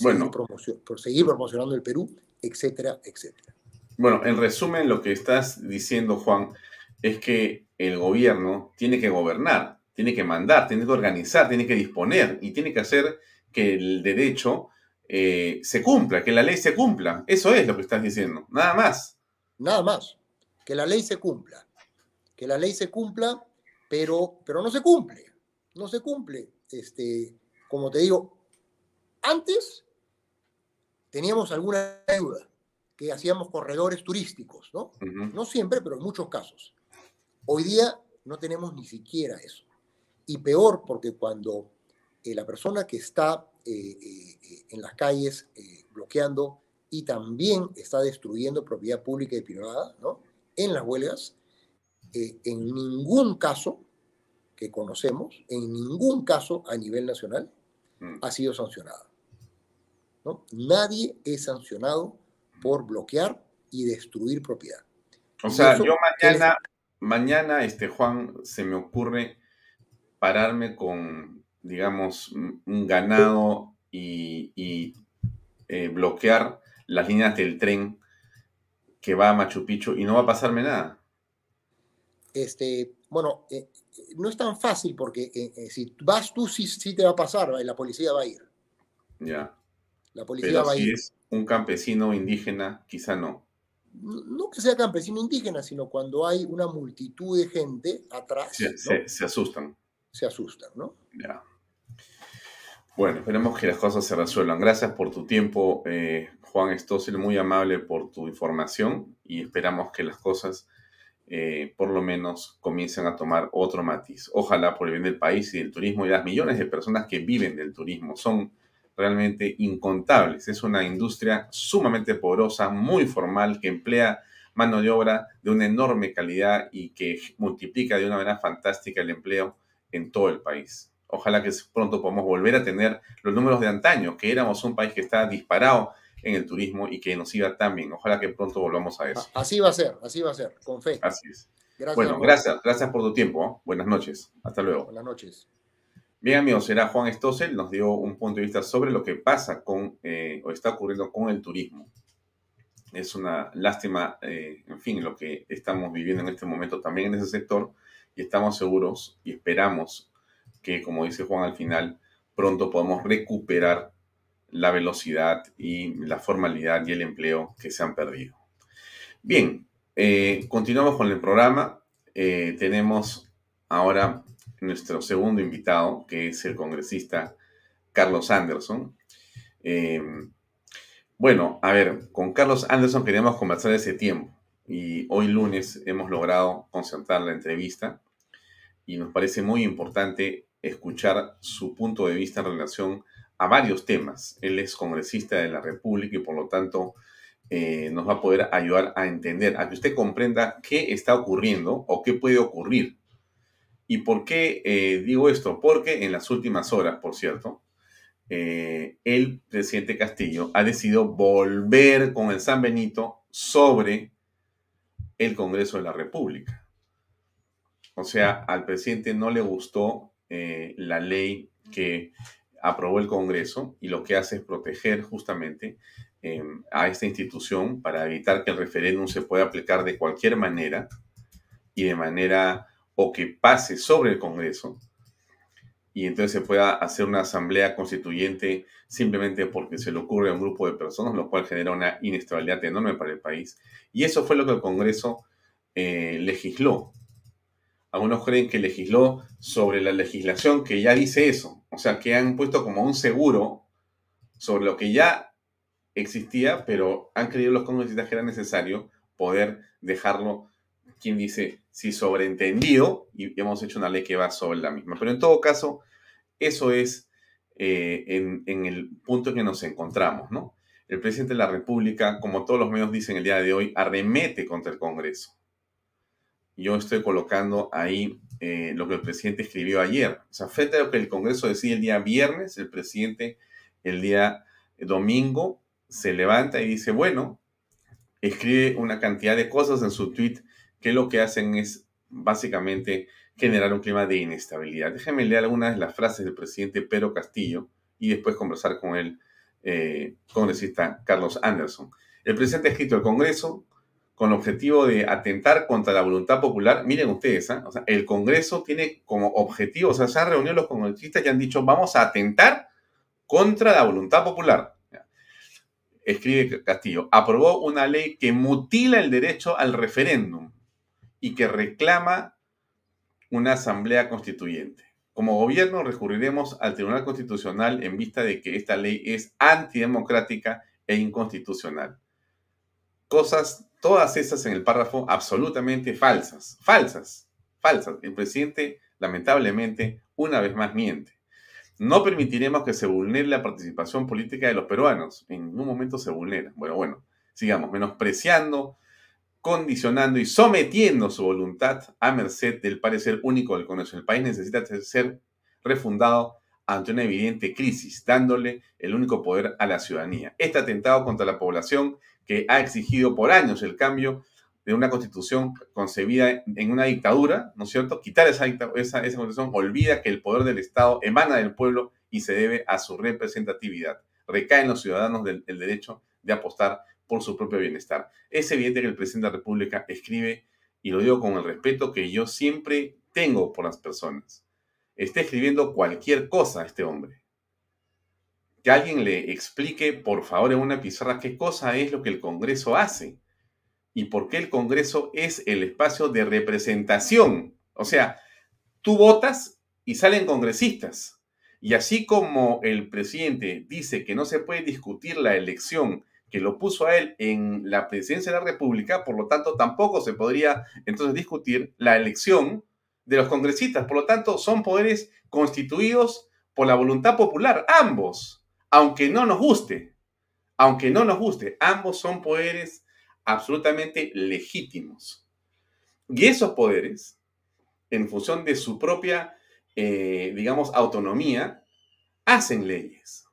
Speaker 4: bueno. por seguir promocionando el Perú, etcétera, etcétera.
Speaker 2: Bueno, en resumen, lo que estás diciendo, Juan, es que el gobierno tiene que gobernar, tiene que mandar, tiene que organizar, tiene que disponer y tiene que hacer que el derecho eh, se cumpla, que la ley se cumpla. Eso es lo que estás diciendo, nada más.
Speaker 4: Nada más, que la ley se cumpla. Que la ley se cumpla, pero, pero no se cumple. No se cumple. Este, como te digo, antes teníamos alguna deuda, que hacíamos corredores turísticos, ¿no? No siempre, pero en muchos casos. Hoy día no tenemos ni siquiera eso. Y peor porque cuando eh, la persona que está eh, eh, en las calles bloqueando y también está destruyendo propiedad pública y privada, ¿no? En las huelgas, en ningún caso que conocemos, en ningún caso a nivel nacional, mm. ha sido sancionada. ¿no? Nadie es sancionado por bloquear y destruir propiedad.
Speaker 2: O sea, yo mañana, mañana, este, Juan, se me ocurre pararme con, digamos, un ganado y, eh, bloquear las líneas del tren que va a Machu Picchu y no va a pasarme nada.
Speaker 4: Este, bueno, eh, no es tan fácil porque eh, si vas tú sí, sí, te va a pasar, la policía va a ir.
Speaker 2: Ya. La policía va a ir. Si es un campesino indígena, quizá no
Speaker 4: no que sea campesino indígena, sino cuando hay una multitud de gente atrás.
Speaker 2: Se, asustan.
Speaker 4: Se asustan, ¿no?
Speaker 2: Ya. Bueno, esperemos que las cosas se resuelvan. Gracias por tu tiempo, eh, Juan Estócil, muy amable por tu información y esperamos que las cosas eh, por lo menos comiencen a tomar otro matiz. Ojalá por el bien del país y del turismo y las millones de personas que viven del turismo. Son realmente incontables. Es una industria sumamente poderosa, muy formal, que emplea mano de obra de una enorme calidad y que multiplica de una manera fantástica el empleo en todo el país. Ojalá que pronto podamos volver a tener los números de antaño, que éramos un país que estaba disparado en el turismo y que nos siga tan bien. Ojalá que pronto volvamos a eso.
Speaker 4: Así va a ser, así va a ser, con fe.
Speaker 2: Así es. Gracias, bueno, gracias, gracias por tu tiempo. Buenas noches. Hasta luego.
Speaker 4: Buenas noches.
Speaker 2: Bien, amigos, será Juan Stossel, nos dio un punto de vista sobre lo que pasa con, eh, o está ocurriendo con el turismo. Es una lástima, eh, en fin, lo que estamos viviendo en este momento también en ese sector y estamos seguros y esperamos que, como dice Juan al final, pronto podamos recuperar la velocidad y la formalidad y el empleo que se han perdido. Bien, eh, continuamos con el programa. tenemos ahora nuestro segundo invitado, que es el congresista Carlos Anderson. Eh, bueno, a ver, con Carlos Anderson queríamos conversar ese tiempo y hoy lunes hemos logrado concentrar la entrevista y nos parece muy importante escuchar su punto de vista en relación a varios temas. Él es congresista de la República y por lo tanto eh, nos va a poder ayudar a entender, a que usted comprenda qué está ocurriendo o qué puede ocurrir ¿Y por qué eh, digo esto? Porque en las últimas horas, por cierto, eh, el presidente Castillo ha decidido volver con el San Benito sobre el Congreso de la República. O sea, al presidente no le gustó eh, la ley que aprobó el Congreso y lo que hace es proteger justamente a esta institución para evitar que el referéndum se pueda aplicar de cualquier manera y de manera o que pase sobre el Congreso y entonces se pueda hacer una asamblea constituyente simplemente porque se le ocurre a un grupo de personas, lo cual genera una inestabilidad enorme para el país. Y eso fue lo que el Congreso eh, legisló. Algunos creen que legisló sobre la legislación que ya dice eso, o sea, que han puesto como un seguro sobre lo que ya existía, pero han creído los congresistas que era necesario poder dejarlo quien dice si sobreentendido y hemos hecho una ley que va sobre la misma. Pero en todo caso, eso es eh, en, el punto en que nos encontramos, ¿no? El presidente de la República, como todos los medios dicen el día de hoy, arremete contra el Congreso. Yo estoy colocando ahí eh, lo que el presidente escribió ayer. O sea, frente a lo que el Congreso decide el día viernes, el presidente el día domingo se levanta y dice, bueno, escribe una cantidad de cosas en su tweet que lo que hacen es básicamente generar un clima de inestabilidad. Déjenme leer algunas de las frases del presidente Pedro Castillo y después conversar con el eh, congresista Carlos Anderson. El presidente ha escrito al Congreso con el objetivo de atentar contra la voluntad popular. Miren ustedes, ¿ah? el Congreso tiene como objetivo, o sea, se han reunido los congresistas y han dicho, vamos a atentar contra la voluntad popular. Escribe Castillo, aprobó una ley que mutila el derecho al referéndum y que reclama una asamblea constituyente. Como gobierno recurriremos al Tribunal Constitucional en vista de que esta ley es antidemocrática e inconstitucional. Cosas, todas esas en el párrafo absolutamente falsas, falsas, falsas. El presidente, lamentablemente, una vez más miente. No permitiremos que se vulnere la participación política de los peruanos. En ningún momento se vulnera. Bueno, bueno, sigamos, menospreciando condicionando y sometiendo su voluntad a merced del parecer único del Congreso. El país necesita ser refundado ante una evidente crisis, dándole el único poder a la ciudadanía. Este atentado contra la población que ha exigido por años el cambio de una constitución concebida en una dictadura, ¿no es cierto? Quitar esa, esa, constitución olvida que el poder del Estado emana del pueblo y se debe a su representatividad. Recae en los ciudadanos el derecho de apostar por su propio bienestar. Es evidente que el presidente de la República escribe, y lo digo con el respeto que yo siempre tengo por las personas, está escribiendo cualquier cosa a este hombre. Que alguien le explique, por favor, en una pizarra qué cosa es lo que el Congreso hace y por qué el Congreso es el espacio de representación. O sea, tú votas y salen congresistas. Y así como el presidente dice que no se puede discutir la elección que lo puso a él en la presidencia de la República, por lo tanto tampoco se podría entonces discutir la elección de los congresistas. Por lo tanto, son poderes constituidos por la voluntad popular, ambos, aunque no nos guste, aunque no nos guste, ambos son poderes absolutamente legítimos. Y esos poderes, en función de su propia, eh, digamos, autonomía, hacen leyes.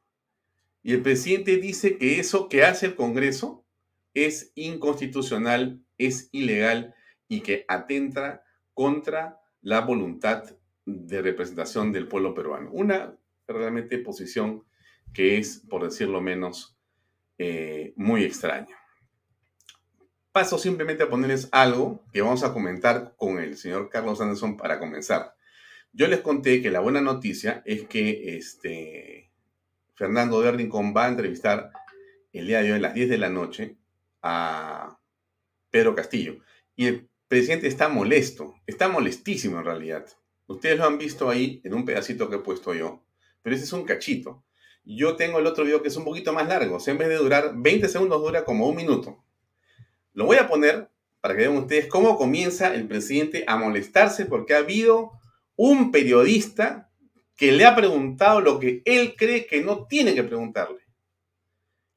Speaker 2: Y el presidente dice que eso que hace el Congreso es inconstitucional, es ilegal y que atenta contra la voluntad de representación del pueblo peruano. Una realmente posición que es, por decirlo menos, eh, muy extraña. Paso simplemente a ponerles algo que vamos a comentar con el señor Carlos Anderson para comenzar. Yo les conté que la buena noticia es que este, Fernando Rincón va a entrevistar el día de hoy a las 10 de la noche a Pedro Castillo. Y el presidente está molesto, está molestísimo en realidad. Ustedes lo han visto ahí en un pedacito que he puesto yo, pero ese es un cachito. Yo tengo el otro video que es un poquito más largo, o sea, en vez de durar 20 segundos, dura como un minuto. Lo voy a poner para que vean ustedes cómo comienza el presidente a molestarse porque ha habido un periodista que le ha preguntado lo que él cree que no tiene que preguntarle.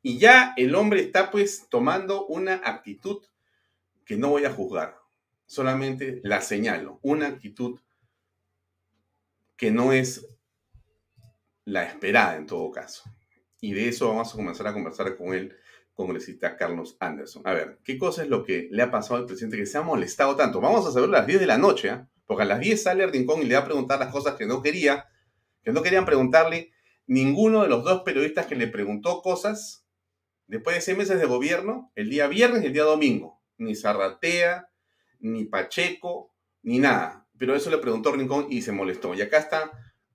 Speaker 2: Y ya el hombre está pues tomando una actitud que no voy a juzgar, solamente la señalo, una actitud que no es la esperada en todo caso. Y de eso vamos a comenzar a conversar con él congresista Carlos Anderson. A ver, ¿qué cosa es lo que le ha pasado al presidente que se ha molestado tanto? Vamos a saberlo a las 10 de la noche, ¿eh? porque a las 10 sale Rincón y le va a preguntar las cosas que no quería, que no querían preguntarle ninguno de los dos periodistas que le preguntó cosas después de seis meses de gobierno, el día viernes y el día domingo. Ni Zarratea, ni Pacheco, ni nada. Pero eso le preguntó Rincón y se molestó. Y acá está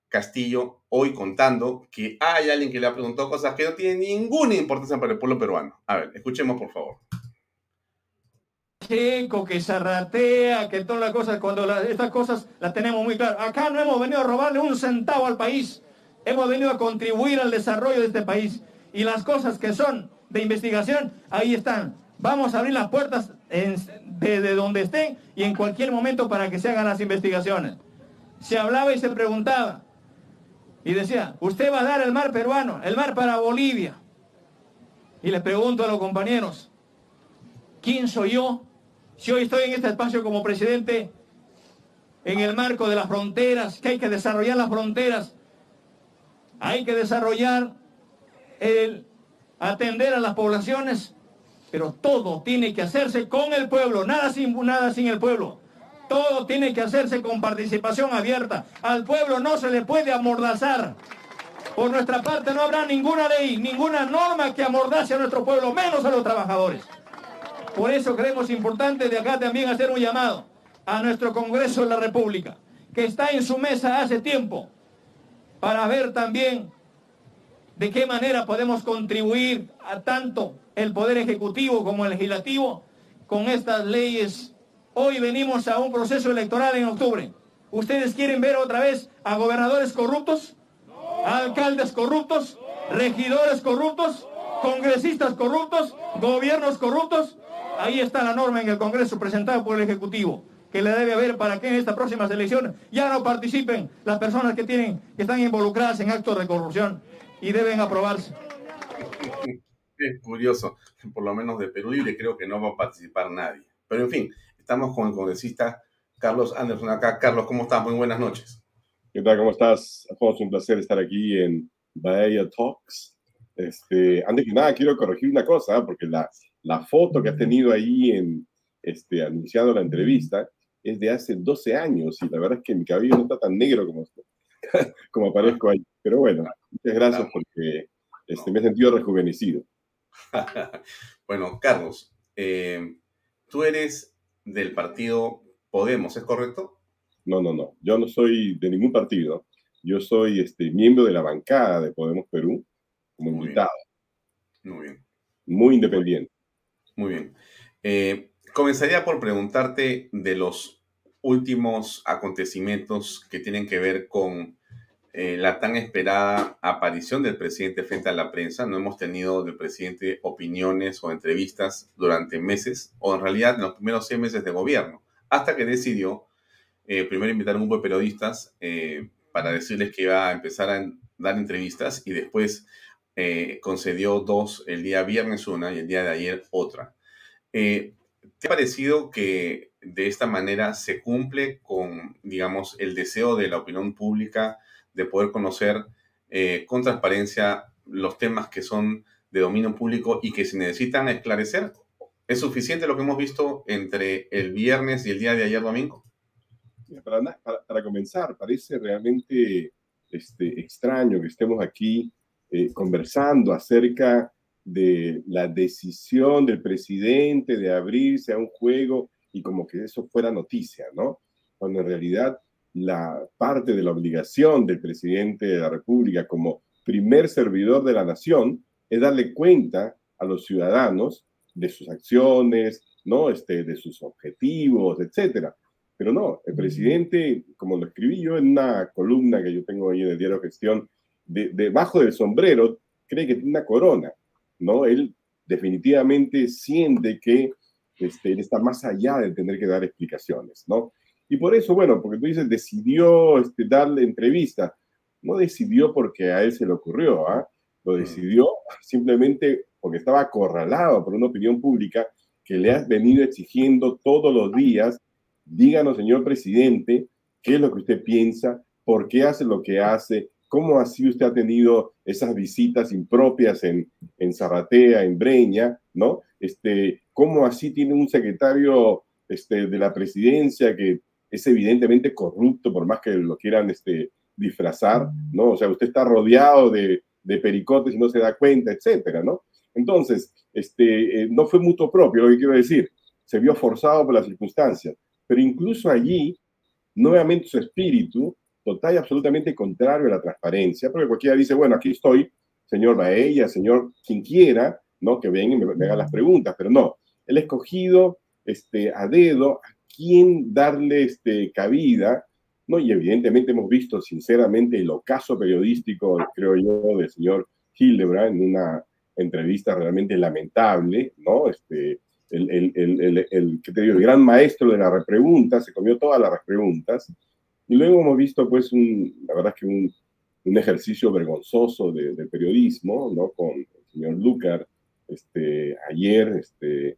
Speaker 2: Castillo hoy contando que hay alguien que le ha preguntado cosas que no tienen ninguna importancia para el pueblo peruano. A ver, escuchemos por favor.
Speaker 3: Chico, que zarratea, que todas las cosas, cuando estas cosas las tenemos muy claras. Acá no hemos venido a robarle un centavo al país, hemos venido a contribuir al desarrollo de este país. Y las cosas que son de investigación, ahí están. Vamos a abrir las puertas desde donde estén y en cualquier momento para que se hagan las investigaciones. Se hablaba y se preguntaba, y decía, usted va a dar el mar peruano, el mar para Bolivia. Y le pregunto a los compañeros, ¿quién soy yo? Si hoy estoy en este espacio como presidente, en el marco de las fronteras, que hay que desarrollar las fronteras, hay que desarrollar el atender a las poblaciones, pero todo tiene que hacerse con el pueblo, nada sin, nada sin el pueblo. Todo tiene que hacerse con participación abierta. Al pueblo no se le puede amordazar. Por nuestra parte no habrá ninguna ley, ninguna norma que amordace a nuestro pueblo, menos a los trabajadores. Por eso creemos importante de acá también hacer un llamado a nuestro Congreso de la República, que está en su mesa hace tiempo, para ver también de qué manera podemos contribuir a tanto el Poder Ejecutivo como el Legislativo con estas leyes Hoy venimos a un proceso electoral en octubre. ¿Ustedes quieren ver otra vez a gobernadores corruptos? ¿A alcaldes corruptos? ¿Regidores corruptos? ¿Congresistas corruptos? ¿Gobiernos corruptos? Ahí está la norma en el Congreso presentada por el Ejecutivo que le debe haber para que en estas próximas elecciones ya no participen las personas que tienen que están involucradas en actos de corrupción y deben aprobarse.
Speaker 2: Es curioso, por lo menos de Perú Libre creo que no va a participar nadie. Pero en fin, Estamos con el congresista Carlos Anderson acá. Carlos, ¿cómo estás? Muy buenas noches.
Speaker 5: ¿Qué tal? ¿Cómo estás? Es un placer estar aquí en Bahía Talks. Este, antes que nada, quiero corregir una cosa, ¿eh? porque la, la foto que has tenido ahí en, este, anunciando la entrevista es de hace 12 años y la verdad es que mi cabello no está tan negro como, como aparezco ahí. Pero bueno, muchas gracias porque este, me he sentido rejuvenecido.
Speaker 2: bueno, Carlos, eh, tú eres del partido Podemos, ¿es correcto?
Speaker 5: No, no, no. Yo no soy de ningún partido. Yo soy este, miembro de la bancada de Podemos Perú como invitado.
Speaker 2: Muy bien.
Speaker 5: Muy independiente.
Speaker 2: Muy bien. Eh, comenzaría por preguntarte de los últimos acontecimientos que tienen que ver con eh, la tan esperada aparición del presidente frente a la prensa. No hemos tenido del presidente opiniones o entrevistas durante meses, o en realidad en los primeros seis meses de gobierno, hasta que decidió eh, primero invitar a un grupo de periodistas eh, para decirles que iba a empezar a dar entrevistas y después concedió dos, el día viernes una y el día de ayer otra. ¿Te ha parecido que de esta manera se cumple con, digamos, el deseo de la opinión pública de poder conocer eh, con transparencia los temas que son de dominio público y que se necesitan esclarecer? ¿Es suficiente lo que hemos visto entre el viernes y el día de ayer domingo?
Speaker 5: Para, para, comenzar, parece realmente este, extraño que estemos aquí eh, conversando acerca de la decisión del presidente de abrirse a un juego y como que eso fuera noticia, ¿no? Cuando en realidad la parte de la obligación del presidente de la República como primer servidor de la nación es darle cuenta a los ciudadanos de sus acciones, ¿no? Este, de sus objetivos, etcétera. Pero no, el presidente, como lo escribí yo en una columna que yo tengo ahí en el diario Gestión, debajo del sombrero cree que tiene una corona, ¿no? Él definitivamente siente que este, él está más allá de tener que dar explicaciones, ¿no? Y por eso, bueno, porque tú dices, decidió este, darle entrevista. No decidió porque a él se le ocurrió, ¿ah? Lo mm. decidió simplemente porque estaba acorralado por una opinión pública que le ha venido exigiendo todos los días, díganos, señor presidente, qué es lo que usted piensa, por qué hace lo que hace, cómo así usted ha tenido esas visitas impropias en, en Zarratea, en Breña, ¿no? Este, cómo así tiene un secretario este, de la presidencia que es evidentemente corrupto, por más que lo quieran este, disfrazar, ¿no? O sea, usted está rodeado de, de pericotes y no se da cuenta, etcétera, ¿no? Entonces, este, eh, no fue mutuo propio, lo que quiero decir, se vio forzado por las circunstancias, pero incluso allí, nuevamente su espíritu, total y absolutamente contrario a la transparencia, porque cualquiera dice, bueno, aquí estoy, señor Baella, señor quien quiera, ¿no? Que venga y me, haga las preguntas, pero no, él ha escogido este, a dedo a quién darle este, cabida, ¿no? Y evidentemente hemos visto sinceramente el ocaso periodístico, creo yo, del señor Hildebrand en una entrevista realmente lamentable, ¿no? Este, el, el, el, el, digo, el gran maestro de la repregunta, se comió todas las repreguntas, y luego hemos visto, pues, un, la verdad es que un, un ejercicio vergonzoso de, de, periodismo, ¿no? Con el señor Lucar, este, ayer, este,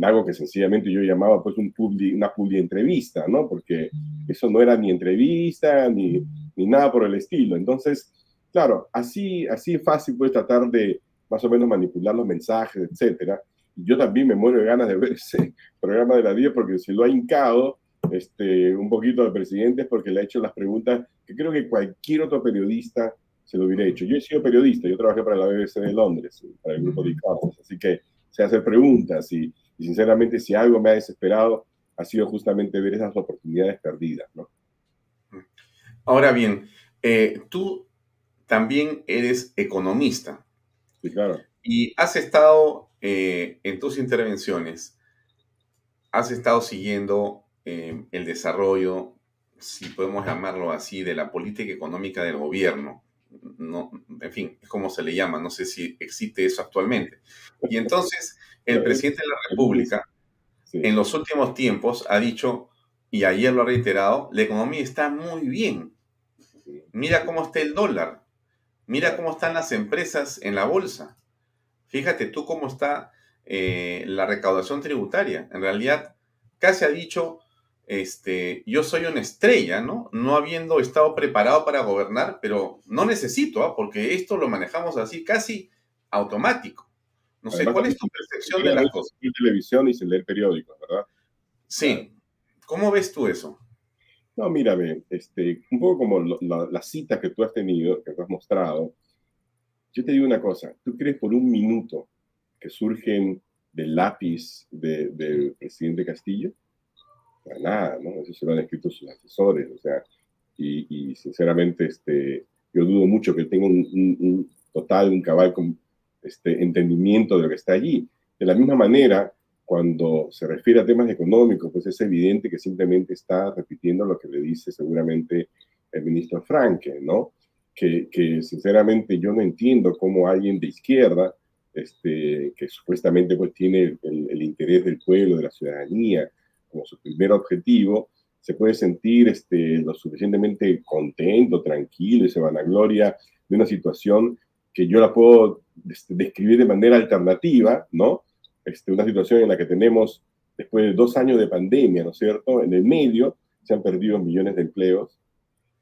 Speaker 5: algo que sencillamente yo llamaba, pues, un publi, una publi entrevista, ¿no? Porque eso no era ni entrevista, ni, ni nada por el estilo. Entonces, claro, así, así fácil, pues, tratar de, más o menos manipular los mensajes, etcétera. Yo también me muero de ganas de ver ese programa de la 10 porque si lo ha hincado este, un poquito al presidente es porque le ha hecho las preguntas que creo que cualquier otro periodista se lo hubiera hecho. Yo he sido periodista, yo trabajé para la BBC de Londres, para el grupo de Carlos, así que se hace preguntas y, y, sinceramente si algo me ha desesperado ha sido justamente ver esas oportunidades perdidas. ¿no?
Speaker 2: Ahora bien, eh, tú también eres economista. Y has estado eh, en tus intervenciones, has estado siguiendo eh, el desarrollo, si podemos llamarlo así, de la política económica del gobierno. No, en fin, es como se le llama, no sé si existe eso actualmente. Y entonces, el presidente de la República, en los últimos tiempos, ha dicho, y ayer lo ha reiterado, la economía está muy bien. Mira cómo está el dólar. Mira cómo están las empresas en la bolsa. Fíjate tú cómo está eh, la recaudación tributaria. En realidad, casi ha dicho, este, yo soy una estrella, ¿no? No habiendo estado preparado para gobernar, pero no necesito, ¿ah? porque esto lo manejamos así casi automático. No sé, ¿cuál es tu percepción de la cosa?
Speaker 5: televisión y sin leer periódicos, ¿verdad?
Speaker 2: Sí. ¿Cómo ves tú eso?
Speaker 5: No, mírame, este, un poco como la, cita que tú has tenido, que tú has mostrado, yo te digo una cosa, ¿tú crees por un minuto que surgen del lápiz del presidente Castillo? Para nada, ¿no? Eso se lo han escrito sus asesores, o sea, y, sinceramente este, yo dudo mucho que tenga un, un, total, un cabal con, este, entendimiento de lo que está allí. De la misma manera, cuando se refiere a temas económicos, pues es evidente que simplemente está repitiendo lo que le dice seguramente el ministro Franke, ¿no? Que, que sinceramente yo no entiendo cómo alguien de izquierda, este, que supuestamente pues tiene el, el, interés del pueblo, de la ciudadanía, como su primer objetivo, se puede sentir este, lo suficientemente contento, tranquilo y se vanagloria de una situación que yo la puedo este, describir de manera alternativa, ¿no? Este, una situación en la que tenemos, después de dos años de pandemia, ¿no es cierto? En el medio se han perdido millones de empleos,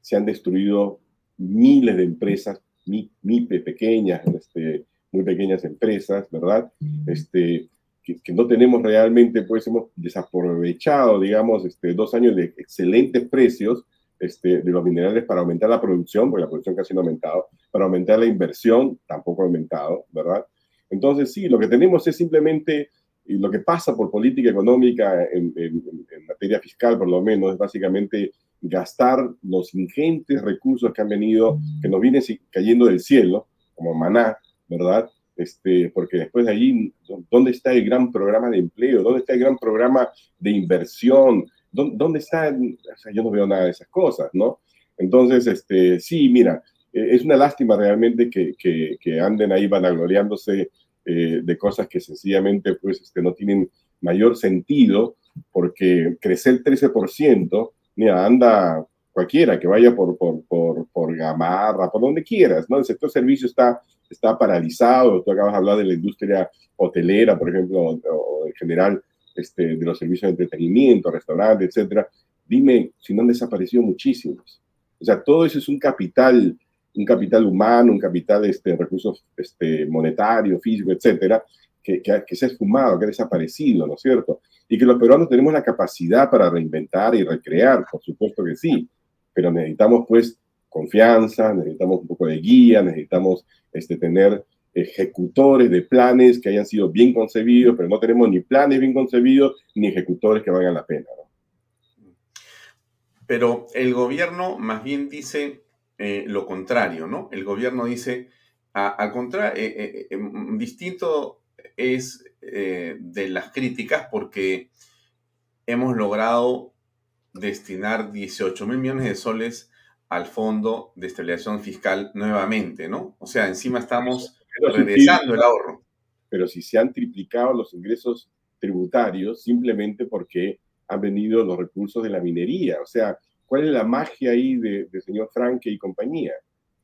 Speaker 5: se han destruido miles de empresas MIPE pequeñas, este, muy pequeñas empresas, ¿verdad? Este, que, que, no tenemos realmente, pues hemos desaprovechado, digamos, este, dos años de excelentes precios este, de los minerales para aumentar la producción, porque la producción casi no ha aumentado, para aumentar la inversión, tampoco ha aumentado, ¿verdad? Entonces, sí, lo que tenemos es simplemente, y lo que pasa por política económica en, en, en materia fiscal, por lo menos, es básicamente gastar los ingentes recursos que han venido, que nos vienen cayendo del cielo, como maná, ¿verdad? Este, porque después de allí, ¿dónde está el gran programa de empleo? ¿Dónde está el gran programa de inversión? ¿Dónde, está? O sea, yo no veo nada de esas cosas, ¿no? Entonces, este, sí, mira, eh, es una lástima realmente que, que, que anden ahí vanagloriándose eh, de cosas que sencillamente pues, este, no tienen mayor sentido, porque crecer 13%, mira, anda cualquiera que vaya por, por, por, por Gamarra, por donde quieras, ¿no? El sector servicio está, está paralizado, tú acabas de hablar de la industria hotelera, por ejemplo, o, o en general este, de los servicios de entretenimiento, restaurantes, etcétera. Dime si no han desaparecido muchísimos. O sea, todo eso es un capital, un capital humano, un capital este, recursos este, monetario, físico, etcétera, que, que, que, se ha esfumado, que ha desaparecido, ¿no es cierto? Y que los peruanos tenemos la capacidad para reinventar y recrear, por supuesto que sí, pero necesitamos pues confianza, necesitamos un poco de guía, necesitamos este, tener ejecutores de planes que hayan sido bien concebidos, pero no tenemos ni planes bien concebidos ni ejecutores que valgan la pena.
Speaker 2: Pero el gobierno más bien dice eh, lo contrario, ¿no? El gobierno dice, al contrario, eh, eh, distinto es de las críticas porque hemos logrado destinar 18 mil millones de soles al Fondo de Estabilización Fiscal nuevamente, ¿no? O sea, encima estamos pero regresando si, el ahorro.
Speaker 5: Pero si se han triplicado los ingresos tributarios simplemente porque han venido los recursos de la minería. O sea, ¿cuál es la magia ahí de, de señor Franke y compañía?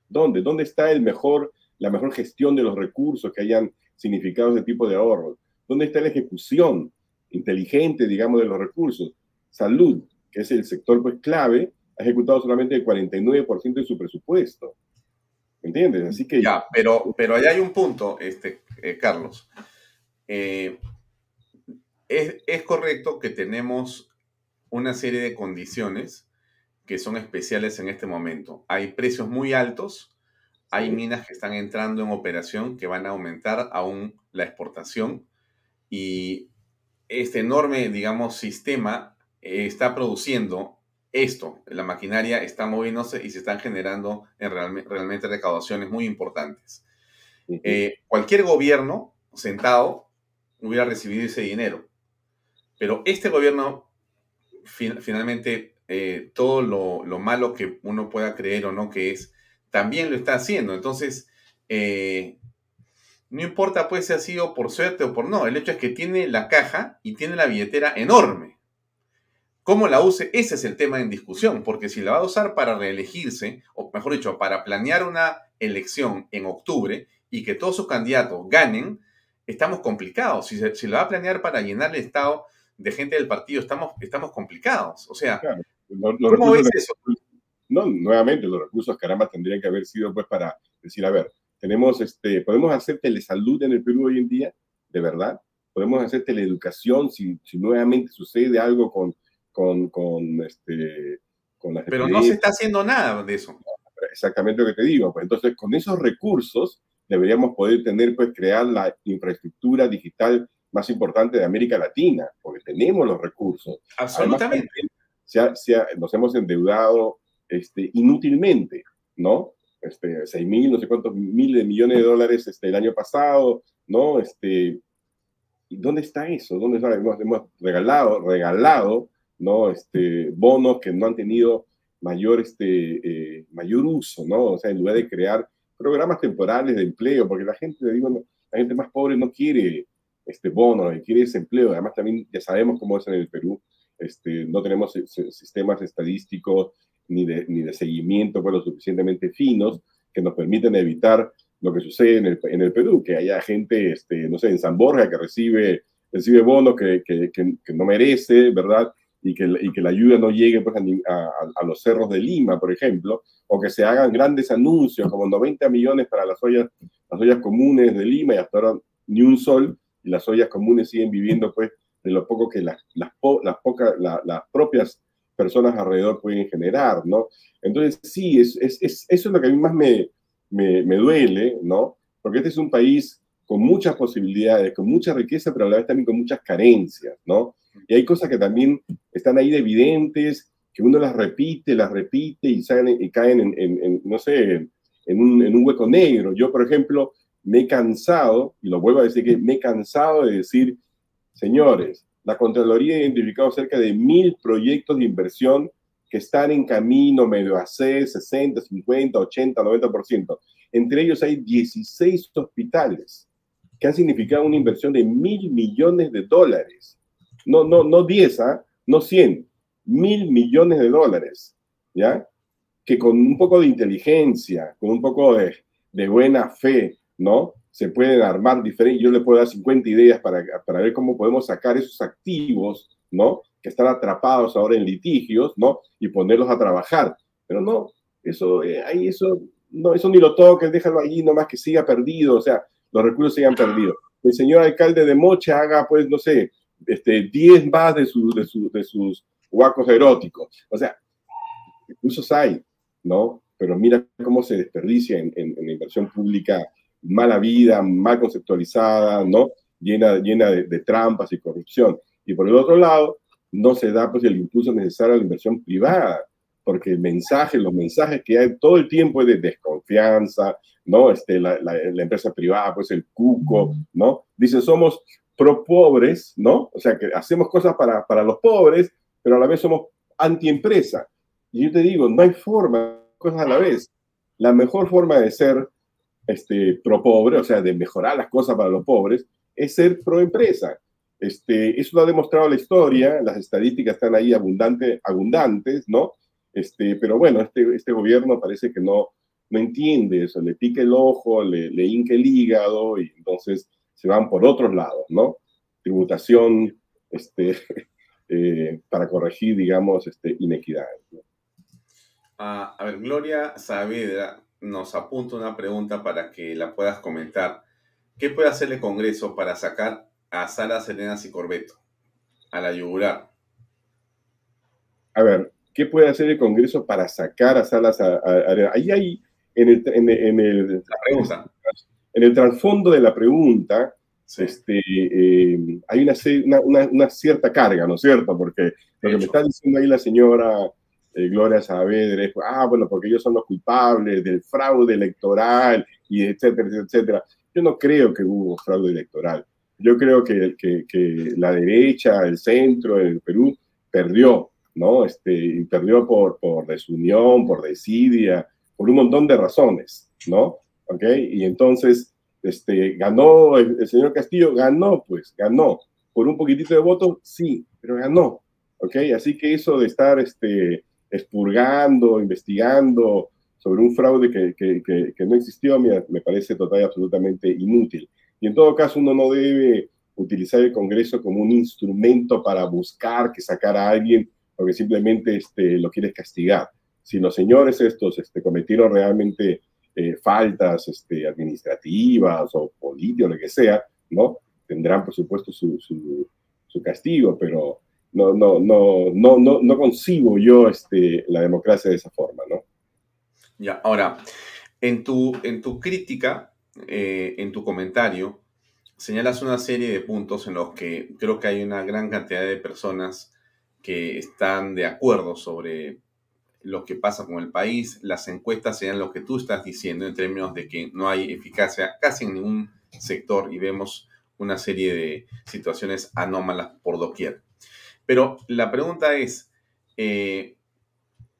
Speaker 5: ¿Dónde? ¿Dónde está el mejor, la mejor gestión de los recursos que hayan significado ese tipo de ahorros? ¿Dónde está la ejecución inteligente, digamos, de los recursos? Salud, que es el sector pues, clave, ha ejecutado solamente el 49% de su presupuesto. ¿Entiendes? Así que...
Speaker 2: Ya, pero, pero allá hay un punto, este, eh, Carlos. Eh, es, es, correcto que tenemos una serie de condiciones que son especiales en este momento. Hay precios muy altos, hay minas que están entrando en operación que van a aumentar aún la exportación y este enorme, digamos, sistema eh, está produciendo esto, la maquinaria está moviéndose y se están generando en realmente, realmente recaudaciones muy importantes. Uh -huh. eh, cualquier gobierno sentado hubiera recibido ese dinero, pero este gobierno fin, finalmente eh, todo lo, lo, malo que uno pueda creer o no que es, también lo está haciendo. Entonces, eh, no importa pues si ha sido por suerte o por no, el hecho es que tiene la caja y tiene la billetera enorme. ¿Cómo la use? Ese es el tema en discusión, porque si la va a usar para reelegirse, o mejor dicho, para planear una elección en octubre y que todos sus candidatos ganen, estamos complicados. Si, se, si la va a planear para llenar el Estado de gente del partido, estamos, estamos complicados. O sea, claro,
Speaker 5: los, los ¿cómo ves eso? No, nuevamente, los recursos, caramba, tendrían que haber sido pues para decir, a ver, tenemos este, podemos hacer telesalud en el Perú hoy en día, de verdad, podemos hacer teleeducación si, si nuevamente sucede algo con con, con, este, con las
Speaker 2: Pero no se está haciendo nada de eso.
Speaker 5: Exactamente lo que te digo. Pues entonces, con esos recursos deberíamos poder tener, pues, crear la infraestructura digital más importante de América Latina, porque tenemos los recursos.
Speaker 2: Absolutamente.
Speaker 5: Además, se ha, se ha, nos hemos endeudado este, inútilmente, ¿no? Este, 6 mil, no sé cuántos miles de millones de dólares este, el año pasado, ¿no? Este, ¿Dónde está eso? ¿Dónde está? Hemos, hemos regalado, regalado ¿no? Este, bonos que no han tenido mayor, este, eh, mayor uso, ¿no? O sea, en lugar de crear programas temporales de empleo, porque la gente, digo, la gente más pobre no quiere este bono, quiere desempleo. Además, también ya sabemos cómo es en el Perú. Este, no tenemos sistemas estadísticos ni de, ni de seguimiento pues, lo suficientemente finos que nos permiten evitar lo que sucede en el, en el Perú, que haya gente, este, no sé, en San Borja que recibe, recibe bonos que, que, que no merece, ¿verdad? Y que, y que la ayuda no llegue pues, a, a, los cerros de Lima, por ejemplo, o que se hagan grandes anuncios como 90 millones para las ollas, las ollas comunes de Lima y hasta ahora ni un sol, y las ollas comunes siguen viviendo pues de lo poco que las, las, las, pocas, las propias personas alrededor pueden generar, ¿no? Entonces, sí, es, es, es, eso es lo que a mí más me, me, me duele, ¿no? Porque este es un país con muchas posibilidades, con mucha riqueza, pero a la vez también con muchas carencias, ¿no? Y hay cosas que también están ahí de evidentes, que uno las repite, las repite y, salen, y caen en, en, no sé, en un, en un, hueco negro. Yo, por ejemplo, me he cansado, y lo vuelvo a decir, que me he cansado de decir, señores, la Contraloría ha identificado cerca de mil proyectos de inversión que están en camino medio a C, 60, 50, 80, 90%. Entre ellos hay 16 hospitales que han significado una inversión de mil millones de dólares. No, no, no 10, ¿ah? no 100, mil millones de dólares, ¿ya? Que con un poco de inteligencia, con un poco de, de buena fe, ¿no? Se pueden armar diferentes, yo le puedo dar 50 ideas para, para ver cómo podemos sacar esos activos, ¿no? Que están atrapados ahora en litigios, ¿no? Y ponerlos a trabajar. Pero no, eso, eh, ahí eso, no, eso ni lo toques, déjalo allí nomás que siga perdido, o sea, los recursos sigan perdidos. El señor alcalde de Mocha haga, pues, no sé, este, 10 más de, de, de sus huacos eróticos. O sea, recursos hay, ¿no? Pero mira cómo se desperdicia en, en, en la inversión pública mala vida, mal conceptualizada, ¿no? Llena, llena de, trampas y corrupción. Y por el otro lado, no se da pues el impulso necesario a la inversión privada, porque el mensaje, los mensajes que hay todo el tiempo es de desconfianza, ¿no? Este, la, la, empresa privada, pues el cuco, ¿no? Dice, somos pro pobres, ¿no? O sea, que hacemos cosas para, para los pobres, pero a la vez somos anti-empresa. Y yo te digo, no hay forma, cosas a la vez. La mejor forma de ser este, pro pobre, o sea, de mejorar las cosas para los pobres, es ser pro empresa. Este, eso lo ha demostrado la historia, las estadísticas están ahí abundante, abundantes, ¿no? Este, pero bueno, este, este gobierno parece que no, no entiende eso, le pica el ojo, le, le hinca el hígado y entonces se van por otros lados, ¿no? Tributación este, eh, para corregir, digamos, este, inequidades.
Speaker 2: Ah, a ver, Gloria Saavedra nos apunta una pregunta para que la puedas comentar. ¿Qué puede hacer el Congreso para sacar a Sara Selenas y Corbeto a la yugular?
Speaker 5: A ver, ¿qué puede hacer el Congreso para sacar a Salas a, Ahí hay, en el, en, el,
Speaker 2: la pregunta.
Speaker 5: En el trasfondo de la pregunta, este, eh, hay una, una, una, cierta carga, ¿no es cierto? Porque lo que me está diciendo ahí la señora eh, Gloria Saavedra, ah, bueno, porque ellos son los culpables del fraude electoral y etcétera, etcétera. Yo no creo que hubo fraude electoral. Yo creo que, que, que la derecha, el centro, el Perú perdió, ¿no? Este, y perdió por, por desunión, por desidia, por un montón de razones, ¿no? ¿Ok? Y entonces, este, ganó el, el señor Castillo, ganó, pues, ganó. Por un poquitito de votos, sí, pero ganó. ¿Ok? Así que eso de estar, este, expurgando, investigando sobre un fraude que, que, no existió, me, me parece total y absolutamente inútil. Y en todo caso, uno no debe utilizar el Congreso como un instrumento para buscar que sacar a alguien porque simplemente este, lo quieres castigar. Si los señores estos este, cometieron realmente eh, faltas este, administrativas o políticas, lo que sea, ¿no? Tendrán, por supuesto, su, su, su castigo, pero no, no, no, no, no, no concibo yo este, la democracia de esa forma, ¿no?
Speaker 2: Ya, ahora, en tu, en tu crítica, eh, en tu comentario, señalas una serie de puntos en los que creo que hay una gran cantidad de personas que están de acuerdo sobre lo que pasa con el país. Las encuestas señalan lo que tú estás diciendo en términos de que no hay eficacia casi en ningún sector y vemos una serie de situaciones anómalas por doquier. Pero la pregunta es, eh,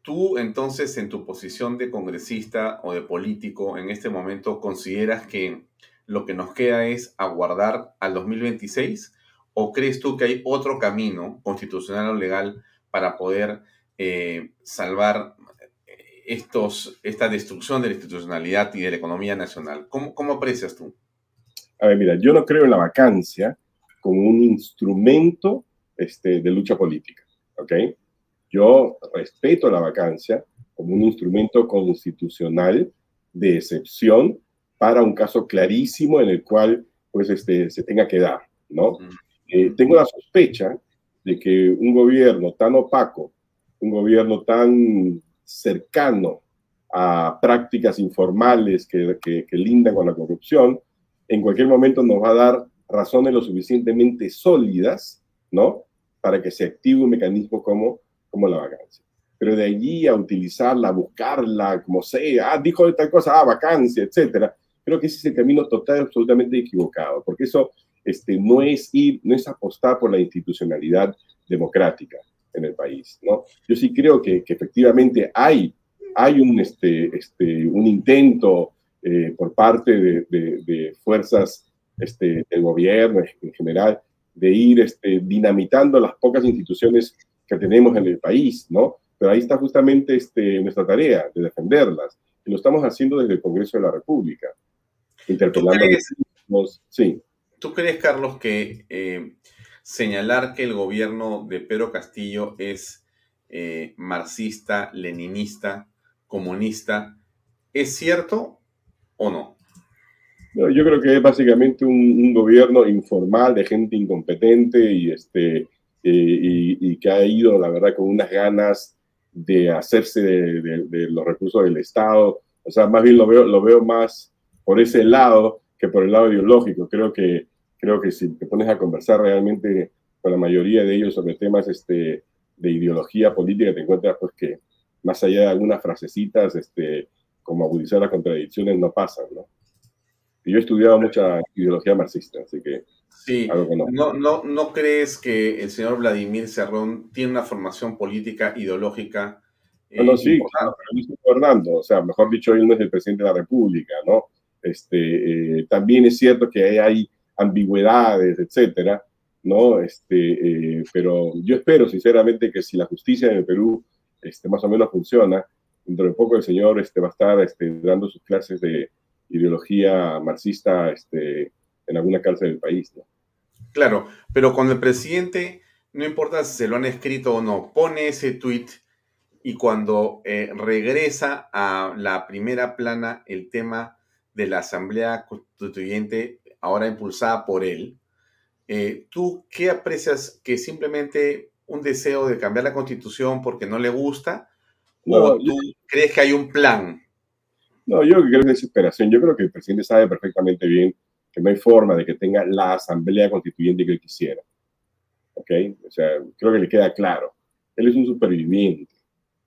Speaker 2: ¿tú entonces en tu posición de congresista o de político en este momento consideras que lo que nos queda es aguardar al 2026? ¿O crees tú que hay otro camino constitucional o legal para poder eh, salvar estos, esta destrucción de la institucionalidad y de la economía nacional? ¿Cómo, ¿Cómo aprecias tú?
Speaker 5: A ver, mira, yo no creo en la vacancia como un instrumento este, de lucha política. ¿ok? Yo respeto la vacancia como un instrumento constitucional de excepción para un caso clarísimo en el cual pues este, se tenga que dar, ¿no? Eh, tengo la sospecha de que un gobierno tan opaco, un gobierno tan cercano a prácticas informales que, que, lindan con la corrupción, en cualquier momento nos va a dar razones lo suficientemente sólidas, ¿no? Para que se active un mecanismo como, la vacancia. Pero de allí a utilizarla, a buscarla, como sea, ah, dijo tal cosa, ah, vacancia, etcétera, creo que ese es el camino total absolutamente equivocado, porque eso este, no es apostar por la institucionalidad democrática en el país, ¿no? Yo sí creo que, que efectivamente hay, hay un, este, este, un intento eh, por parte de, de, fuerzas este, del gobierno en general de ir este, dinamitando las pocas instituciones que tenemos en el país, ¿no? Pero ahí está justamente este, nuestra tarea de defenderlas. Y lo estamos haciendo desde el Congreso de la República, interpelando
Speaker 2: los... Sí. ¿Tú crees, Carlos, que eh, señalar que el gobierno de Pedro Castillo es eh, marxista, leninista, comunista, ¿es cierto o no?
Speaker 5: yo creo que es básicamente un, gobierno informal de gente incompetente y, este, y, que ha ido, la verdad, con unas ganas de hacerse de, los recursos del Estado. O sea, más bien lo veo, lo veo más por ese lado que por el lado ideológico. Creo que, creo que si te pones a conversar realmente con la mayoría de ellos sobre temas este, de ideología política, te encuentras pues que más allá de algunas frasecitas, este, como agudizar las contradicciones, no pasan, ¿no? yo he estudiado mucha ideología marxista, así que...
Speaker 2: Sí, no. No, no, crees que el señor Vladimir Cerrón tiene una formación política, ideológica?
Speaker 5: Eh, no, sí, claro, pero él está gobernando, o sea, mejor dicho, él no es el presidente de la República, ¿no? Este, eh, también es cierto que hay, ambigüedades, etcétera, ¿no? Este, eh, pero yo espero sinceramente que si la justicia en Perú este, más o menos funciona, dentro de poco el señor este, va a estar este, dando sus clases de ideología marxista este, en alguna cárcel del país.
Speaker 2: Claro, pero cuando el presidente, no importa si se lo han escrito o no, pone ese tweet y cuando eh, regresa a la primera plana el tema de la Asamblea Constituyente, ahora impulsada por él, eh, ¿tú qué aprecias que simplemente un deseo de cambiar la constitución porque no le gusta? ¿O tú crees que hay un plan?
Speaker 5: No, yo creo que es desesperación. Yo creo que el presidente sabe perfectamente bien que no hay forma de que tenga la asamblea constituyente que él quisiera. ¿Ok? O sea, creo que le queda claro. Él es un superviviente,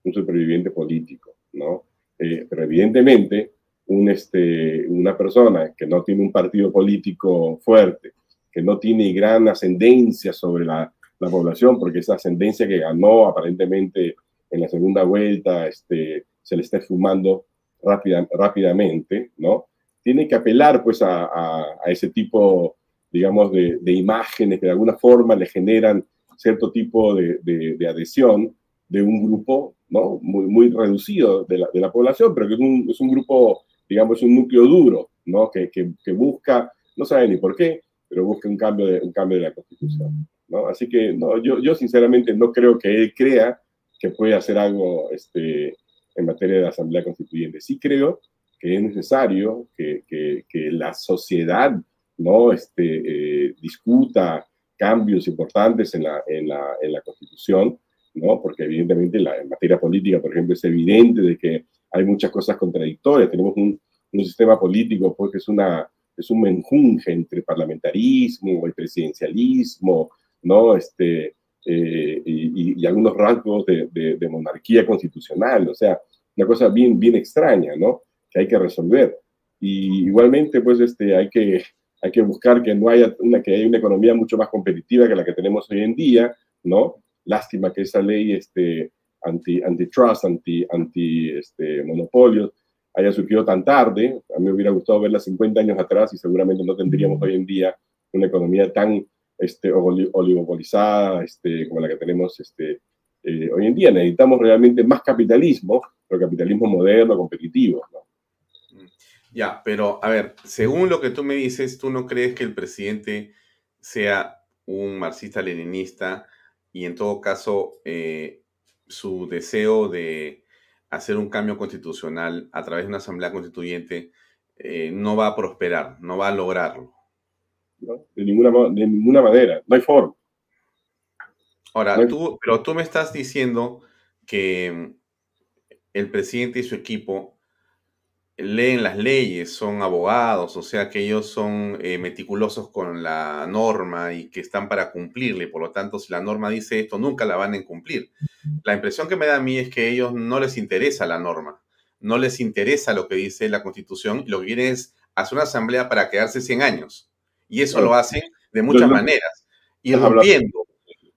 Speaker 5: un superviviente político, ¿no? Eh, pero evidentemente, un, este, una persona que no tiene un partido político fuerte, que no tiene gran ascendencia sobre la, la población, porque esa ascendencia que ganó aparentemente en la segunda vuelta este, se le está fumando rápida, rápidamente, ¿no? Tiene que apelar pues a, ese tipo, digamos, de, imágenes que de alguna forma le generan cierto tipo de, adhesión de un grupo, ¿no? Muy, muy reducido de la, población, pero que es un, es un grupo, digamos, un núcleo duro, ¿no? Que, que, busca, no sabe ni por qué, pero busca un cambio de, un cambio de la constitución, ¿no? Así que no, yo, yo sinceramente no creo que él crea que puede hacer algo este, en materia de Asamblea Constituyente. Sí creo que es necesario que, que, la sociedad ¿no? este, eh, discuta cambios importantes en la, en la, en la Constitución, ¿no? porque evidentemente la, en materia política, por ejemplo, es evidente de que hay muchas cosas contradictorias. Tenemos un, un sistema político pues, que es, una, es un menjunje entre parlamentarismo y presidencialismo, ¿no? Este, eh, y, algunos rasgos de, de, monarquía constitucional, o sea, una cosa bien, bien extraña, ¿no? Que hay que resolver. Y igualmente, pues, este, hay que, hay que buscar que no haya una, que haya una economía mucho más competitiva que la que tenemos hoy en día, ¿no? Lástima que esa ley este, anti, antitrust, anti, anti este, monopolios, haya surgido tan tarde. A mí me hubiera gustado verla 50 años atrás y seguramente no tendríamos hoy en día una economía tan este, oligopolizada este, como la que tenemos este, eh, hoy en día. Necesitamos realmente más capitalismo, pero capitalismo moderno, competitivo.
Speaker 2: Ya, pero a ver, según lo que tú me dices, ¿tú no crees que el presidente sea un marxista-leninista y en todo caso eh, su deseo de hacer un cambio constitucional a través de una asamblea constituyente eh, no va a prosperar, no va a lograrlo.
Speaker 5: De, ninguna, de ninguna manera, no hay forma.
Speaker 2: Ahora, tú, pero tú me estás diciendo que el presidente y su equipo leen las leyes, son abogados, o sea que ellos son eh, meticulosos con la norma y que están para cumplirle, por lo tanto, si la norma dice esto, nunca la van a cumplir. La impresión que me da a mí es que a ellos no les interesa la norma, no les interesa lo que dice la Constitución, lo que quieren es hacer una asamblea para quedarse 100 años. Y eso lo hacen de muchas maneras, rompiendo,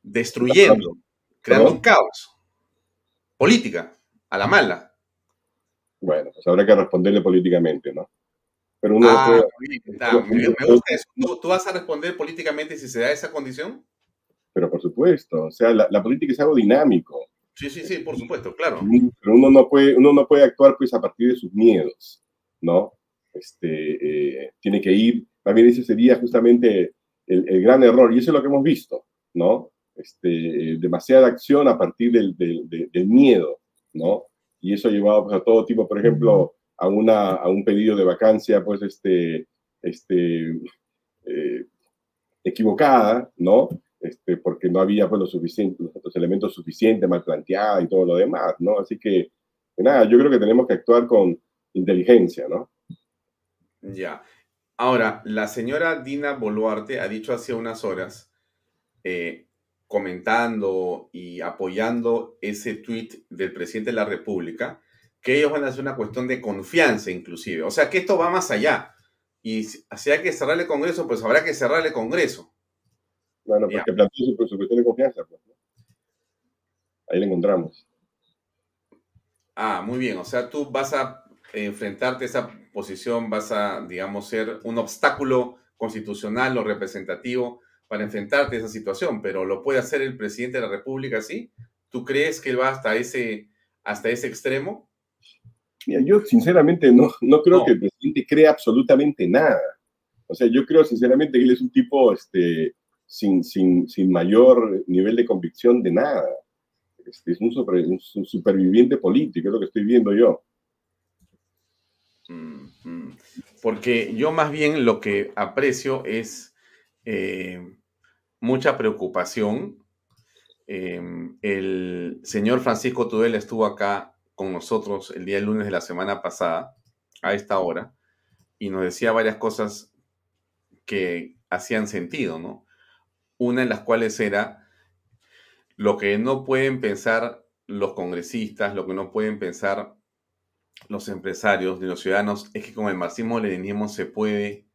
Speaker 2: destruyendo, creando un caos. Política, a la mala
Speaker 5: bueno, pues habrá que responderle políticamente, ¿no? Pero uno
Speaker 2: ah, me, gusta eso. ¿Tú, vas a responder políticamente si se da esa condición?
Speaker 5: Pero por supuesto, o sea, la, política es algo dinámico.
Speaker 2: Sí, sí, sí, por supuesto, claro.
Speaker 5: Pero uno no puede, uno no puede actuar pues a partir de sus miedos, ¿no? Este, eh, tiene que ir, también ese sería justamente el, gran error, y eso es lo que hemos visto, ¿no? Este, demasiada acción a partir del, del, del miedo, ¿no? Y eso ha llevado pues, a todo tipo, por ejemplo, a, una, a un pedido de vacancia, pues, este, este, eh, equivocada, ¿no? Este, porque no había pues, los, suficientes, los elementos suficientes, mal planteados y todo lo demás, ¿no? Así que, nada, yo creo que tenemos que actuar con inteligencia, ¿no?
Speaker 2: Ya. Ahora, la señora Dina Boluarte ha dicho hace unas horas eh, comentando y apoyando ese tweet del presidente de la República, que ellos van a hacer una cuestión de confianza inclusive. O sea que esto va más allá. Y si hay que cerrar el Congreso, pues habrá que cerrar el Congreso.
Speaker 5: Bueno, porque plantea su, cuestión de confianza. Pues, Ahí la encontramos.
Speaker 2: Ah, muy bien. O sea, tú vas a enfrentarte a esa posición, vas a, digamos, ser un obstáculo constitucional o representativo para enfrentarte a esa situación, pero ¿lo puede hacer el presidente de la República así? ¿Tú crees que él va hasta ese, hasta ese extremo?
Speaker 5: Mira, yo sinceramente no, no creo que el presidente crea absolutamente nada. O sea, yo creo sinceramente que él es un tipo este, sin, sin, sin mayor nivel de convicción de nada. Este, es un, un, superviviente político, es lo que estoy viendo yo.
Speaker 2: Porque yo más bien lo que aprecio es eh, mucha preocupación. Em, el señor Francisco Tudela estuvo acá con nosotros el día lunes de la semana pasada, a esta hora, y nos decía varias cosas que hacían sentido, ¿no? Una de las cuales era lo que no pueden pensar los congresistas, lo que no pueden pensar los empresarios ni los ciudadanos es que con el marxismo-leninismo se puede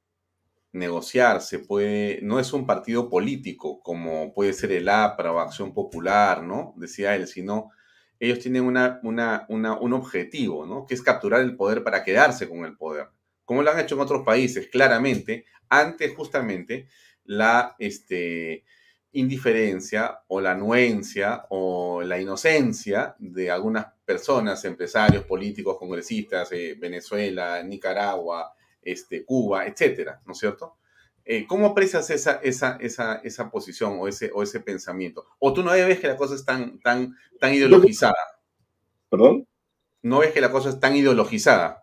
Speaker 2: negociar, se puede, no es un partido político como puede ser el APRA o Acción Popular, ¿no? Decía él, sino ellos tienen una, una, un objetivo, ¿no? Que es capturar el poder para quedarse con el poder, como lo han hecho en otros países, claramente, ante justamente la este, indiferencia o la anuencia o la inocencia de algunas personas, empresarios, políticos, congresistas, eh, Venezuela, Nicaragua, este, Cuba, etcétera, ¿no es cierto? Eh, ¿Cómo aprecias esa, esa, esa, esa posición o ese, o ese pensamiento? ¿O tú no ves que la cosa es tan, tan, tan ideologizada?
Speaker 5: ¿Perdón?
Speaker 2: ¿No ves que la cosa es tan ideologizada?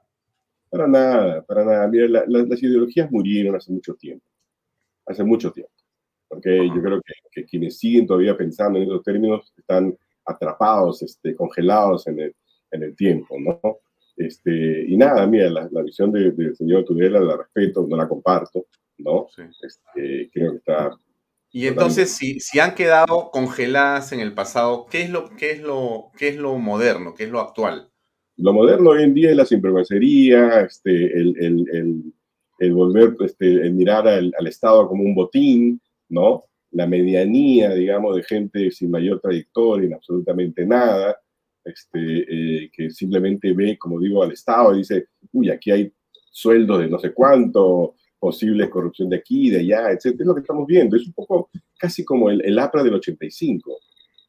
Speaker 5: Para nada, para nada. Mira, las ideologías murieron hace mucho tiempo. Hace mucho tiempo. Porque yo creo que, que, quienes siguen todavía pensando en esos términos están atrapados, este, congelados en el, en el tiempo, ¿no? Este, y nada, mira, la, visión del señor Tudela la respeto, no la comparto, ¿no? Este, creo que está...
Speaker 2: Y entonces, si, si han quedado congeladas en el pasado, ¿qué es, lo, qué, es lo, ¿qué es lo moderno, qué es lo actual?
Speaker 5: Lo moderno hoy en día es la sinvergüencería, este, el, el, el, volver, este, el mirar al, al Estado como un botín, ¿no? La medianía, digamos, de gente sin mayor trayectoria en absolutamente nada, este, eh, que simplemente ve, como digo, al Estado y dice, uy, aquí hay sueldo de no sé cuánto, posible corrupción de aquí, de allá, etc. Es lo que estamos viendo. Es un poco casi como el, el APRA del 85.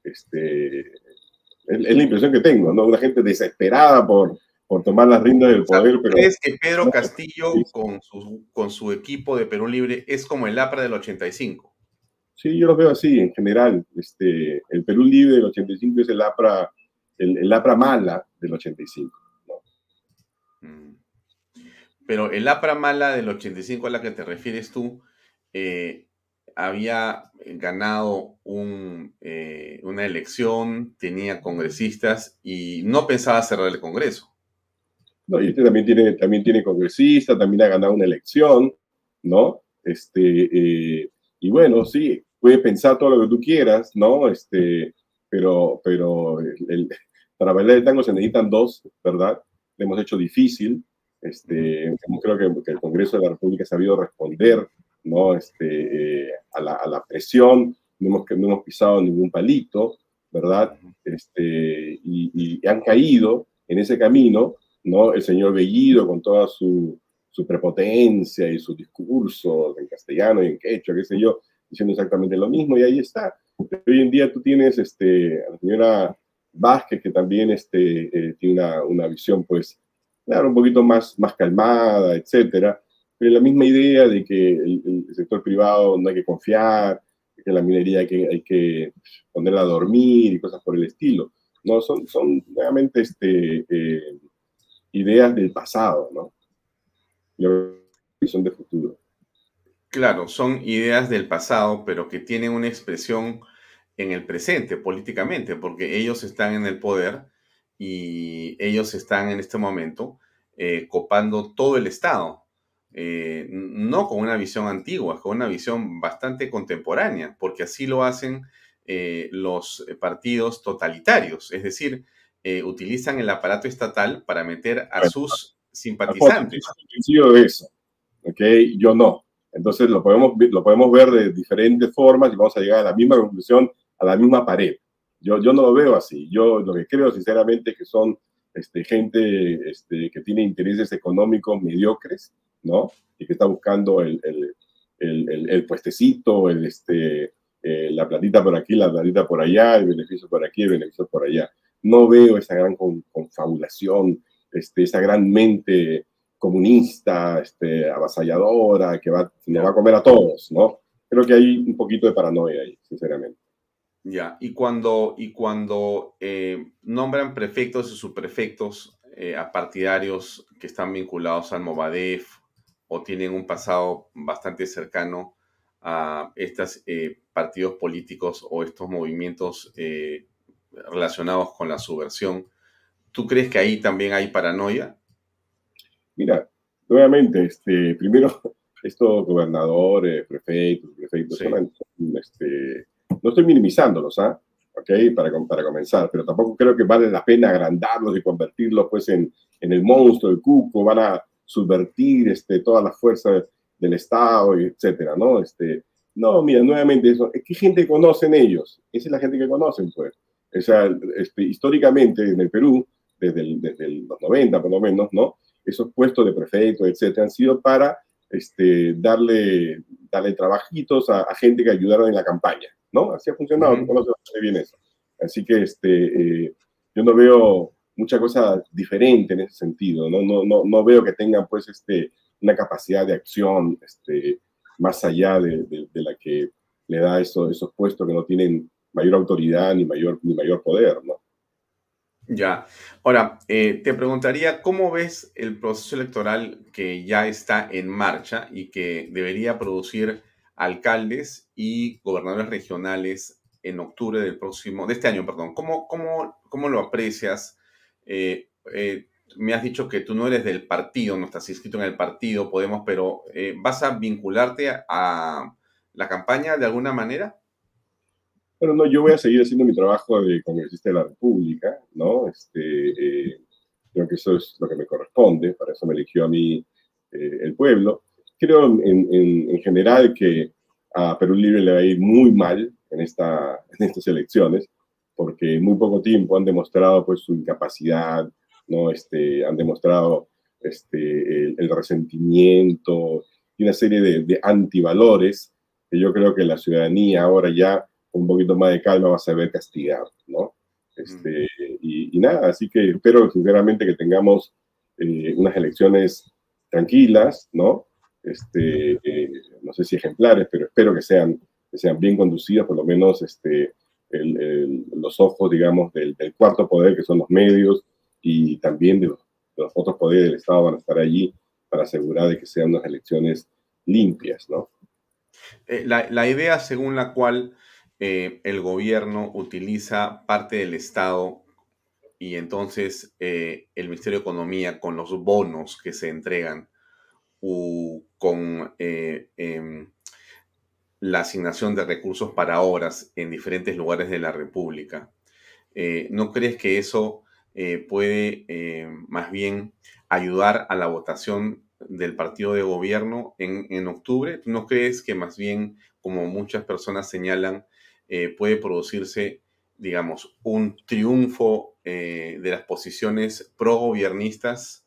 Speaker 5: Este, es, la impresión que tengo, ¿no? Una gente desesperada por, por tomar las riendas del poder. Pero,
Speaker 2: ¿Crees que Pedro Castillo con su, con su equipo de Perú Libre es como el APRA del 85?
Speaker 5: Sí, yo los veo así en general. Este, el Perú libre del 85 es el APRA, el, APRA mala del 85.
Speaker 2: Mm. Pero el APRA mala del 85 a la que te refieres tú, eh, había ganado un, eh, una elección, tenía congresistas y no pensaba cerrar el Congreso.
Speaker 5: No, y este también tiene, también tiene congresista, también ha ganado una elección, ¿no? Este, eh, y bueno, sí, puede pensar todo lo que tú quieras, ¿no? Este, pero, pero el, para bailar el tango se necesitan dos, ¿verdad? Le hemos hecho difícil. Este, creo que, el Congreso de la República ha sabido responder, ¿no? Este, eh, a, la, a, la, presión, no hemos, no hemos pisado ningún palito, ¿verdad? Este, y, y han caído en ese camino, ¿no? El señor Bellido con toda su, su prepotencia y su discurso en castellano y en quechua, qué sé yo, diciendo exactamente lo mismo, y ahí está. Hoy en día tú tienes este, a la señora Vázquez, que también este, eh, tiene una, visión, pues, claro, un poquito más, más calmada, etcétera, pero la misma idea de que el, sector privado no hay que confiar, que la minería hay que, hay que ponerla a dormir y cosas por el estilo. No, son, son realmente este, eh, ideas del pasado, ¿no? visión de futuro.
Speaker 2: Claro, son ideas del pasado, pero que tienen una expresión en el presente políticamente, porque ellos están en el poder y ellos están en este momento eh, copando todo el Estado, eh, no con una visión antigua, con una visión bastante contemporánea, porque así lo hacen eh, los partidos totalitarios, es decir, utilizan el aparato estatal para meter a sus simpatizantes.
Speaker 5: Yo de eso, ¿ok? Yo no. Entonces lo podemos, lo podemos ver de diferentes formas y vamos a llegar a la misma conclusión, a la misma pared. Yo, yo no lo veo así. Yo lo que creo sinceramente que son este, gente este, que tiene intereses económicos mediocres, ¿no? Y que está buscando el, el, el, el puestecito, el, este, eh, la platita por aquí, la platita por allá, el beneficio por aquí, el beneficio por allá. No veo esa gran confabulación, este, esa gran mente comunista, este, avasalladora, que va, nos va a comer a todos, ¿no? Creo que hay un poquito de paranoia ahí, sinceramente.
Speaker 2: Ya, y cuando, y cuando eh, nombran prefectos y subprefectos eh, a partidarios que están vinculados al Movadef o tienen un pasado bastante cercano a estos eh, partidos políticos o estos movimientos relacionados con la subversión, ¿tú crees que ahí también hay paranoia?
Speaker 5: Mira, nuevamente, este, primero, estos gobernadores, prefectos, prefectos, este, no estoy minimizándolos, ¿ah? ¿ok? Para, para comenzar, pero tampoco creo que vale la pena agrandarlos y convertirlos pues en, en el monstruo, el cuco, van a subvertir este, todas las fuerzas del Estado, etcétera, ¿no? Este, no, mira, nuevamente eso, es que gente conocen ellos, esa es la gente que conocen, pues. O sea, este, históricamente en el Perú, desde, desde los 90 por lo menos, ¿no? esos puestos de prefecto, etcétera, han sido para este, darle, darle trabajitos a, gente que ayudaron en la campaña, ¿no? Así ha funcionado, -huh. bien eso. Así que este, eh, yo no veo mucha cosa diferente en ese sentido, ¿no? No, no, no veo que tengan, pues, este, una capacidad de acción este, más allá de, de, de la que le da eso, esos puestos que no tienen mayor autoridad ni mayor, ni mayor poder, ¿no?
Speaker 2: Ya. Ahora, eh, te preguntaría, ¿cómo ves el proceso electoral que ya está en marcha y que debería producir alcaldes y gobernadores regionales en octubre del próximo, de este año, perdón? ¿Cómo, cómo, cómo lo aprecias? Eh, eh, me has dicho que tú no eres del partido, no estás inscrito en el partido, Podemos, pero ¿vas a vincularte a la campaña de alguna manera?
Speaker 5: Bueno, no, yo voy a seguir haciendo mi trabajo de congresista de la República, ¿no? Este, eh, creo que eso es lo que me corresponde, para eso me eligió a mí eh, el pueblo. Creo en, en, en, general que a Perú Libre le va a ir muy mal en, esta, en estas elecciones, porque en muy poco tiempo han demostrado pues su incapacidad, ¿no? Este, han demostrado este, el, el resentimiento y una serie de, de antivalores que yo creo que la ciudadanía ahora ya un poquito más de calma vas a ver castigado, ¿no? Este, y, y, nada, así que espero sinceramente que tengamos eh, unas elecciones tranquilas, ¿no? Este, no sé si ejemplares, pero espero que sean que sean bien conducidas, por lo menos este, los ojos, digamos, del, cuarto poder, que son los medios, y también de los, otros poderes del Estado van a estar allí para asegurar de que sean unas elecciones limpias, ¿no?
Speaker 2: Eh, la, idea según la cual eh, el gobierno utiliza parte del Estado y entonces eh, el Ministerio de Economía con los bonos que se entregan o con em, la asignación de recursos para obras en diferentes lugares de la República. Eh, ¿No crees que eso eh, puede eh, más bien ayudar a la votación del partido de gobierno en, octubre? ¿No crees que más bien, como muchas personas señalan, puede producirse, digamos, un triunfo de las posiciones pro-gobiernistas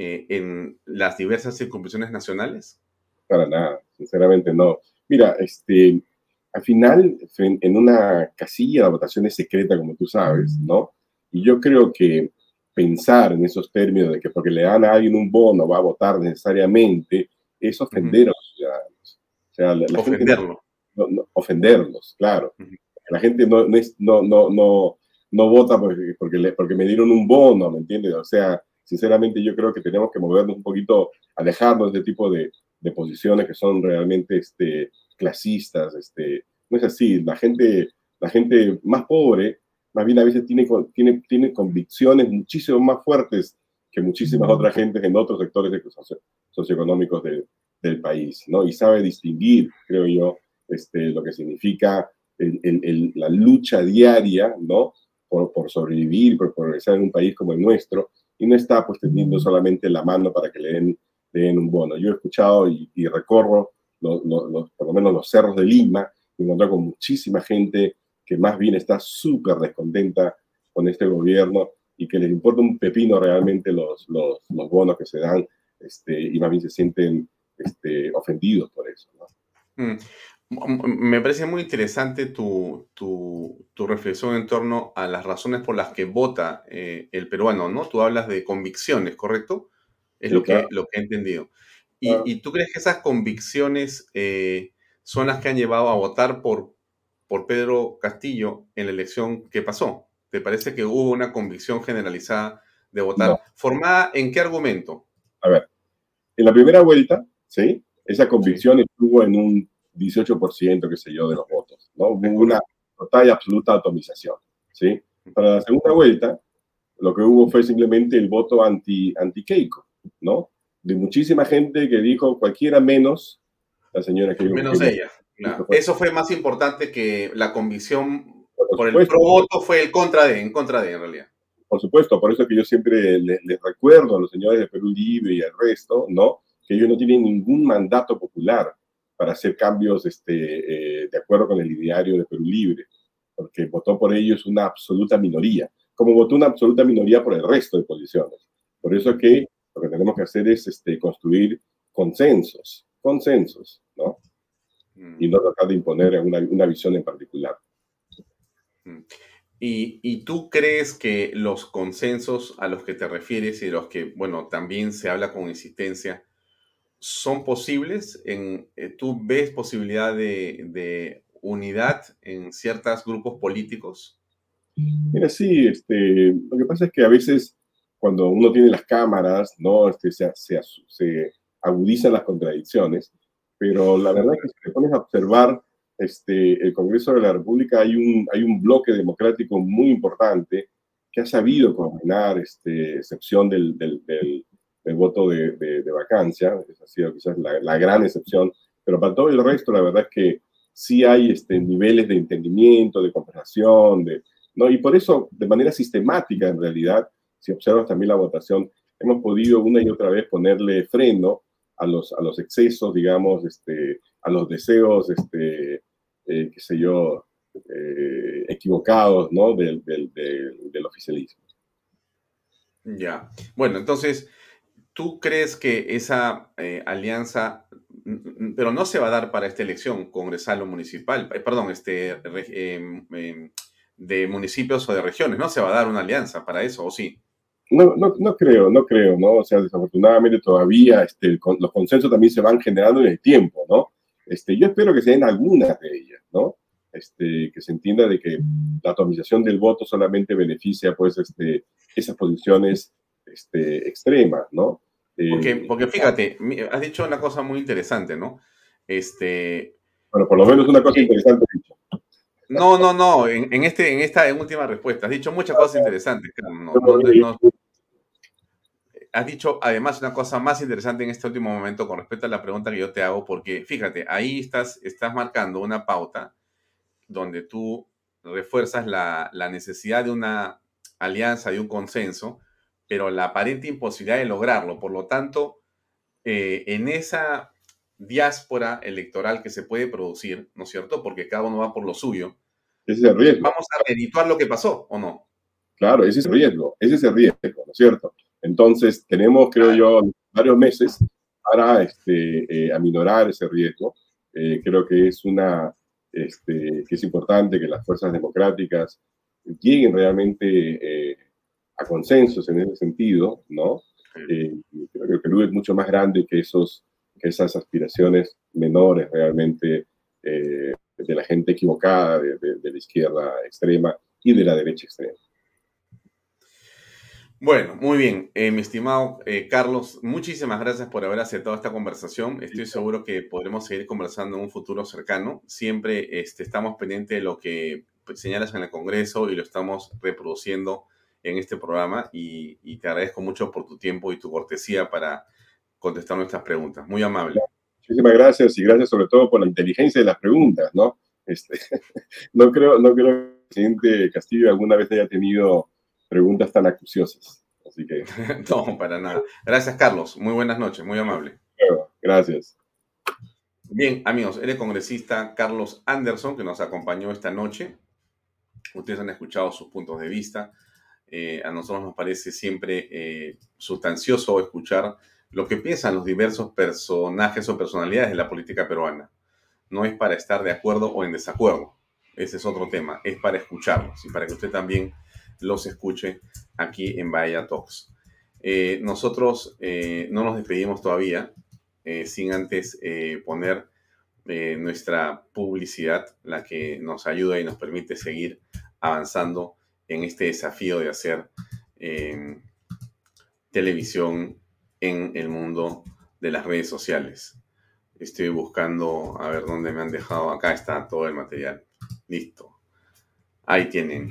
Speaker 2: en las diversas circunscripciones nacionales?
Speaker 5: Para nada, sinceramente no. Mira, este, al final, en una casilla la votación es secreta, como tú sabes, ¿no? Y yo creo que pensar en esos términos de que porque le dan a alguien un bono va a votar necesariamente es ofender a los ciudadanos. O sea, la, Ofenderlo. no, ofenderlos, claro. La gente no, no, no, no, no vota porque, porque, porque me dieron un bono, ¿me entiendes? O sea, sinceramente yo creo que tenemos que movernos un poquito, alejarnos de este tipo de, de posiciones que son realmente este, clasistas. Este, no es así. La gente, la gente más pobre, más bien a veces tiene, tiene, tiene convicciones muchísimo más fuertes que muchísimas otras gentes en otros sectores socioeconómicos del país, ¿no? Y sabe distinguir, creo yo, este, lo que significa la lucha diaria, ¿no? Por, por sobrevivir, por progresar en un país como el nuestro, y no está pues teniendo solamente la mano para que le den den un bono. Yo he escuchado y, recorro los, por lo menos los cerros de Lima, me encontré con muchísima gente que más bien está súper descontenta con este gobierno y que les importa un pepino realmente los, los, los bonos que se dan este, y más bien se sienten este, ofendidos por eso.
Speaker 2: Mm. Me parece muy interesante tu, tu, tu, reflexión en torno a las razones por las que vota eh, el peruano, ¿no? Tú hablas de convicciones, ¿correcto? Es lo, que, lo que he entendido. Y, tú crees que esas convicciones eh, son las que han llevado a votar por, por Pedro Castillo en la elección que pasó? ¿Te parece que hubo una convicción generalizada de votar? ¿Formada en qué argumento?
Speaker 5: A ver, en la primera vuelta, ¿sí? Esa convicción estuvo en un 18%, qué sé yo, de los votos, ¿no? Hubo una total y absoluta atomización, ¿sí? Para la segunda vuelta, lo que hubo fue simplemente el voto anti, anti-Keiko, ¿no? De muchísima gente que dijo cualquiera menos la señora que
Speaker 2: Menos ella. Eso fue más importante que la convicción por, el pro voto fue el contra de, en contra de, en realidad.
Speaker 5: Por supuesto, por eso que yo siempre les, recuerdo a los señores de Perú Libre y al resto, ¿no? Que ellos no tienen ningún mandato popular para hacer cambios este, eh, de acuerdo con el ideario de Perú Libre, porque votó por ellos una absoluta minoría, como votó una absoluta minoría por el resto de posiciones. Por eso que lo que tenemos que hacer es este, construir consensos, consensos, ¿no? Y no tratar de imponer una, una visión en particular.
Speaker 2: ¿Y, ¿Y, tú crees que los consensos a los que te refieres y de los que, bueno, también se habla con insistencia, son posibles? En, eh, ¿Tú ves posibilidad de, de unidad en ciertos grupos políticos?
Speaker 5: Mira, sí, este, lo que pasa es que a veces cuando uno tiene las cámaras, ¿no? Este, se, se, se, agudizan las contradicciones, pero la verdad es que si te pones a observar este, el Congreso de la República, hay un, hay un bloque democrático muy importante que ha sabido coordinar, este, excepción del, del, del, voto de, de, vacancia, esa ha sido quizás la, la, gran excepción, pero para todo el resto, la verdad es que sí hay este, niveles de entendimiento, de conversación, de, ¿no? y por eso, de manera sistemática, en realidad, si observas también la votación, hemos podido una y otra vez ponerle freno a los, a los excesos, digamos, este, a los deseos, este, eh, qué sé yo, eh, equivocados, ¿no? Del, del, del, oficialismo.
Speaker 2: Ya. Bueno, entonces, ¿tú crees que esa eh, alianza, pero no se va a dar para esta elección congresal o municipal, perdón, este, em, de municipios o de regiones, no se va a dar una alianza para eso, ¿o sí?
Speaker 5: No, no, no creo, no creo, ¿no? O sea, desafortunadamente todavía este, los consensos también se van generando en el tiempo, ¿no? Este, yo espero que se den algunas de ellas, ¿no? Este, que se entienda de que la atomización del voto solamente beneficia pues este, esas posiciones este, extremas, ¿no?
Speaker 2: Porque, eh, porque fíjate, has dicho una cosa muy interesante, ¿no? Este,
Speaker 5: bueno, por lo menos una cosa interesante dicho.
Speaker 2: No, no, no, en, este, en esta última respuesta has dicho muchas cosas interesantes. has dicho además una cosa más interesante en este último momento con respecto a la pregunta que yo te hago, porque fíjate, ahí estás, estás marcando una pauta donde tú refuerzas la, necesidad de una alianza, de un consenso, pero la aparente imposibilidad de lograrlo. Por lo tanto, eh, en esa diáspora electoral que se puede producir, ¿no es cierto? Porque cada uno va por lo suyo.
Speaker 5: Ese es el riesgo.
Speaker 2: Vamos a redituar lo que pasó, ¿o no?
Speaker 5: Claro, ese es el riesgo, ese es el riesgo, ¿no es cierto? Entonces, tenemos, creo yo, varios meses para este, eh, aminorar ese riesgo. Eh, creo que es una, este, que es importante que las fuerzas democráticas lleguen realmente eh, a consensos en ese sentido, ¿no? creo que el Perú es mucho más grande que esos esas aspiraciones menores realmente eh, de la gente equivocada, de, la izquierda extrema y de la derecha extrema.
Speaker 2: Bueno, muy bien, eh, mi estimado eh, Carlos, muchísimas gracias por haber aceptado esta conversación. Estoy seguro que podremos seguir conversando en un futuro cercano. Siempre este, estamos pendientes de lo que señalas en el Congreso y lo estamos reproduciendo en este programa y, y te agradezco mucho por tu tiempo y tu cortesía para contestar nuestras preguntas. Muy amable.
Speaker 5: Muchísimas gracias y gracias sobre todo por la inteligencia de las preguntas, ¿no? Este, no, creo, no creo que el presidente Castillo alguna vez haya tenido preguntas tan acuciosas. Así que...
Speaker 2: no, para nada. Gracias, Carlos. Muy buenas noches, muy amable.
Speaker 5: Gracias.
Speaker 2: Bien, amigos, el congresista Carlos Anderson, que nos acompañó esta noche. Ustedes han escuchado sus puntos de vista. Eh, a nosotros nos parece siempre eh, sustancioso escuchar lo que piensan los diversos personajes o personalidades de la política peruana. No es para estar de acuerdo o en desacuerdo. Ese es otro tema. Es para escucharlos y para que usted también los escuche aquí en Bahía Talks. Eh, nosotros no nos despedimos todavía sin antes poner nuestra publicidad, la que nos ayuda y nos permite seguir avanzando en este desafío de hacer televisión en el mundo de las redes sociales. Estoy buscando a ver dónde me han dejado. Acá está todo el material. Listo. Ahí tienen.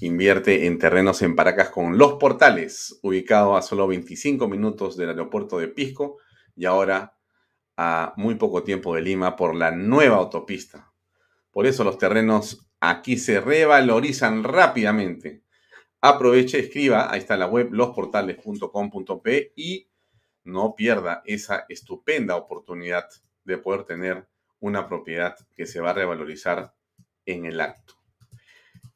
Speaker 2: Invierte en terrenos en Paracas con Los Portales, ubicado a solo 25 minutos del aeropuerto de Pisco y ahora a muy poco tiempo de Lima por la nueva autopista. Por eso los terrenos aquí se revalorizan rápidamente. Aproveche, escriba, ahí está la web, losportales.com.p y no pierda esa estupenda oportunidad de poder tener una propiedad que se va a revalorizar en el acto.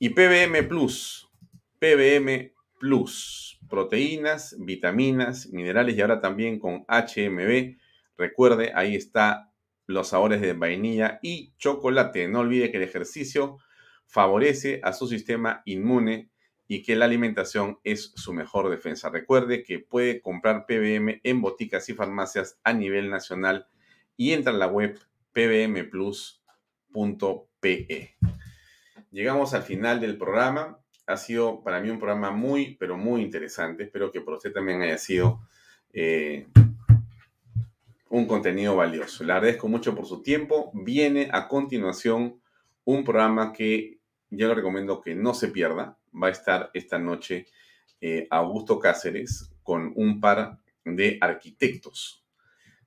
Speaker 2: Y PBM Plus, PBM Plus, proteínas, vitaminas, minerales y ahora también con HMB. Recuerde, ahí está los sabores de vainilla y chocolate. No olvide que el ejercicio favorece a su sistema inmune y que la alimentación es su mejor defensa. Recuerde que puede comprar PBM en boticas y farmacias a nivel nacional y entra a la web pbmplus.pe. Llegamos al final del programa. Ha sido para mí un programa muy, pero muy interesante. Espero que para usted también haya sido eh, un contenido valioso. Le agradezco mucho por su tiempo. Viene a continuación un programa que yo le recomiendo que no se pierda va a estar esta noche eh, Augusto Cáceres con un par de arquitectos.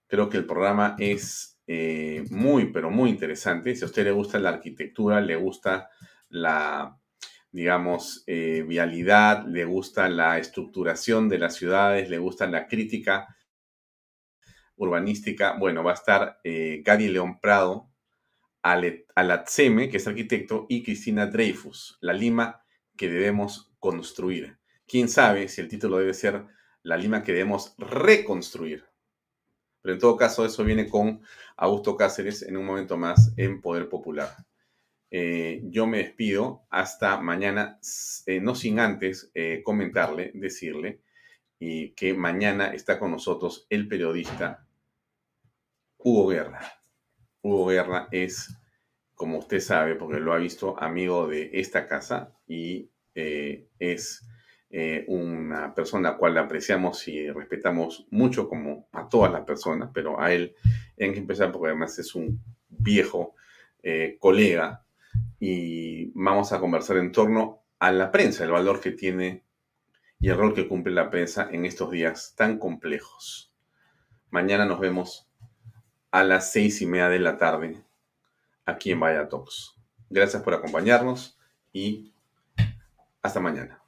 Speaker 2: Creo que el programa es eh, muy, pero muy interesante. Si a usted le gusta la arquitectura, le gusta la, digamos, eh, vialidad, le gusta la estructuración de las ciudades, le gusta la crítica urbanística, bueno, va a estar Gary León Prado, Alatseme, que es arquitecto, y Cristina Dreyfus, La Lima que debemos construir. Quién sabe si el título debe ser La Lima que debemos reconstruir. Pero en todo caso, eso viene con Augusto Cáceres en un momento más en Poder Popular. Eh, yo me despido hasta mañana, eh, no sin antes eh, comentarle, decirle y que mañana está con nosotros el periodista Hugo Guerra. Hugo Guerra es, como usted sabe, porque lo ha visto, amigo de esta casa y eh, es eh, una persona a cual apreciamos y respetamos mucho como a todas las personas, pero a él en que empezar porque además es un viejo eh, colega y vamos a conversar en torno a la prensa, el valor que tiene y el rol que cumple la prensa en estos días tan complejos. Mañana nos vemos a las seis y media de la tarde aquí en Vaya Talks. Gracias por acompañarnos y hasta mañana.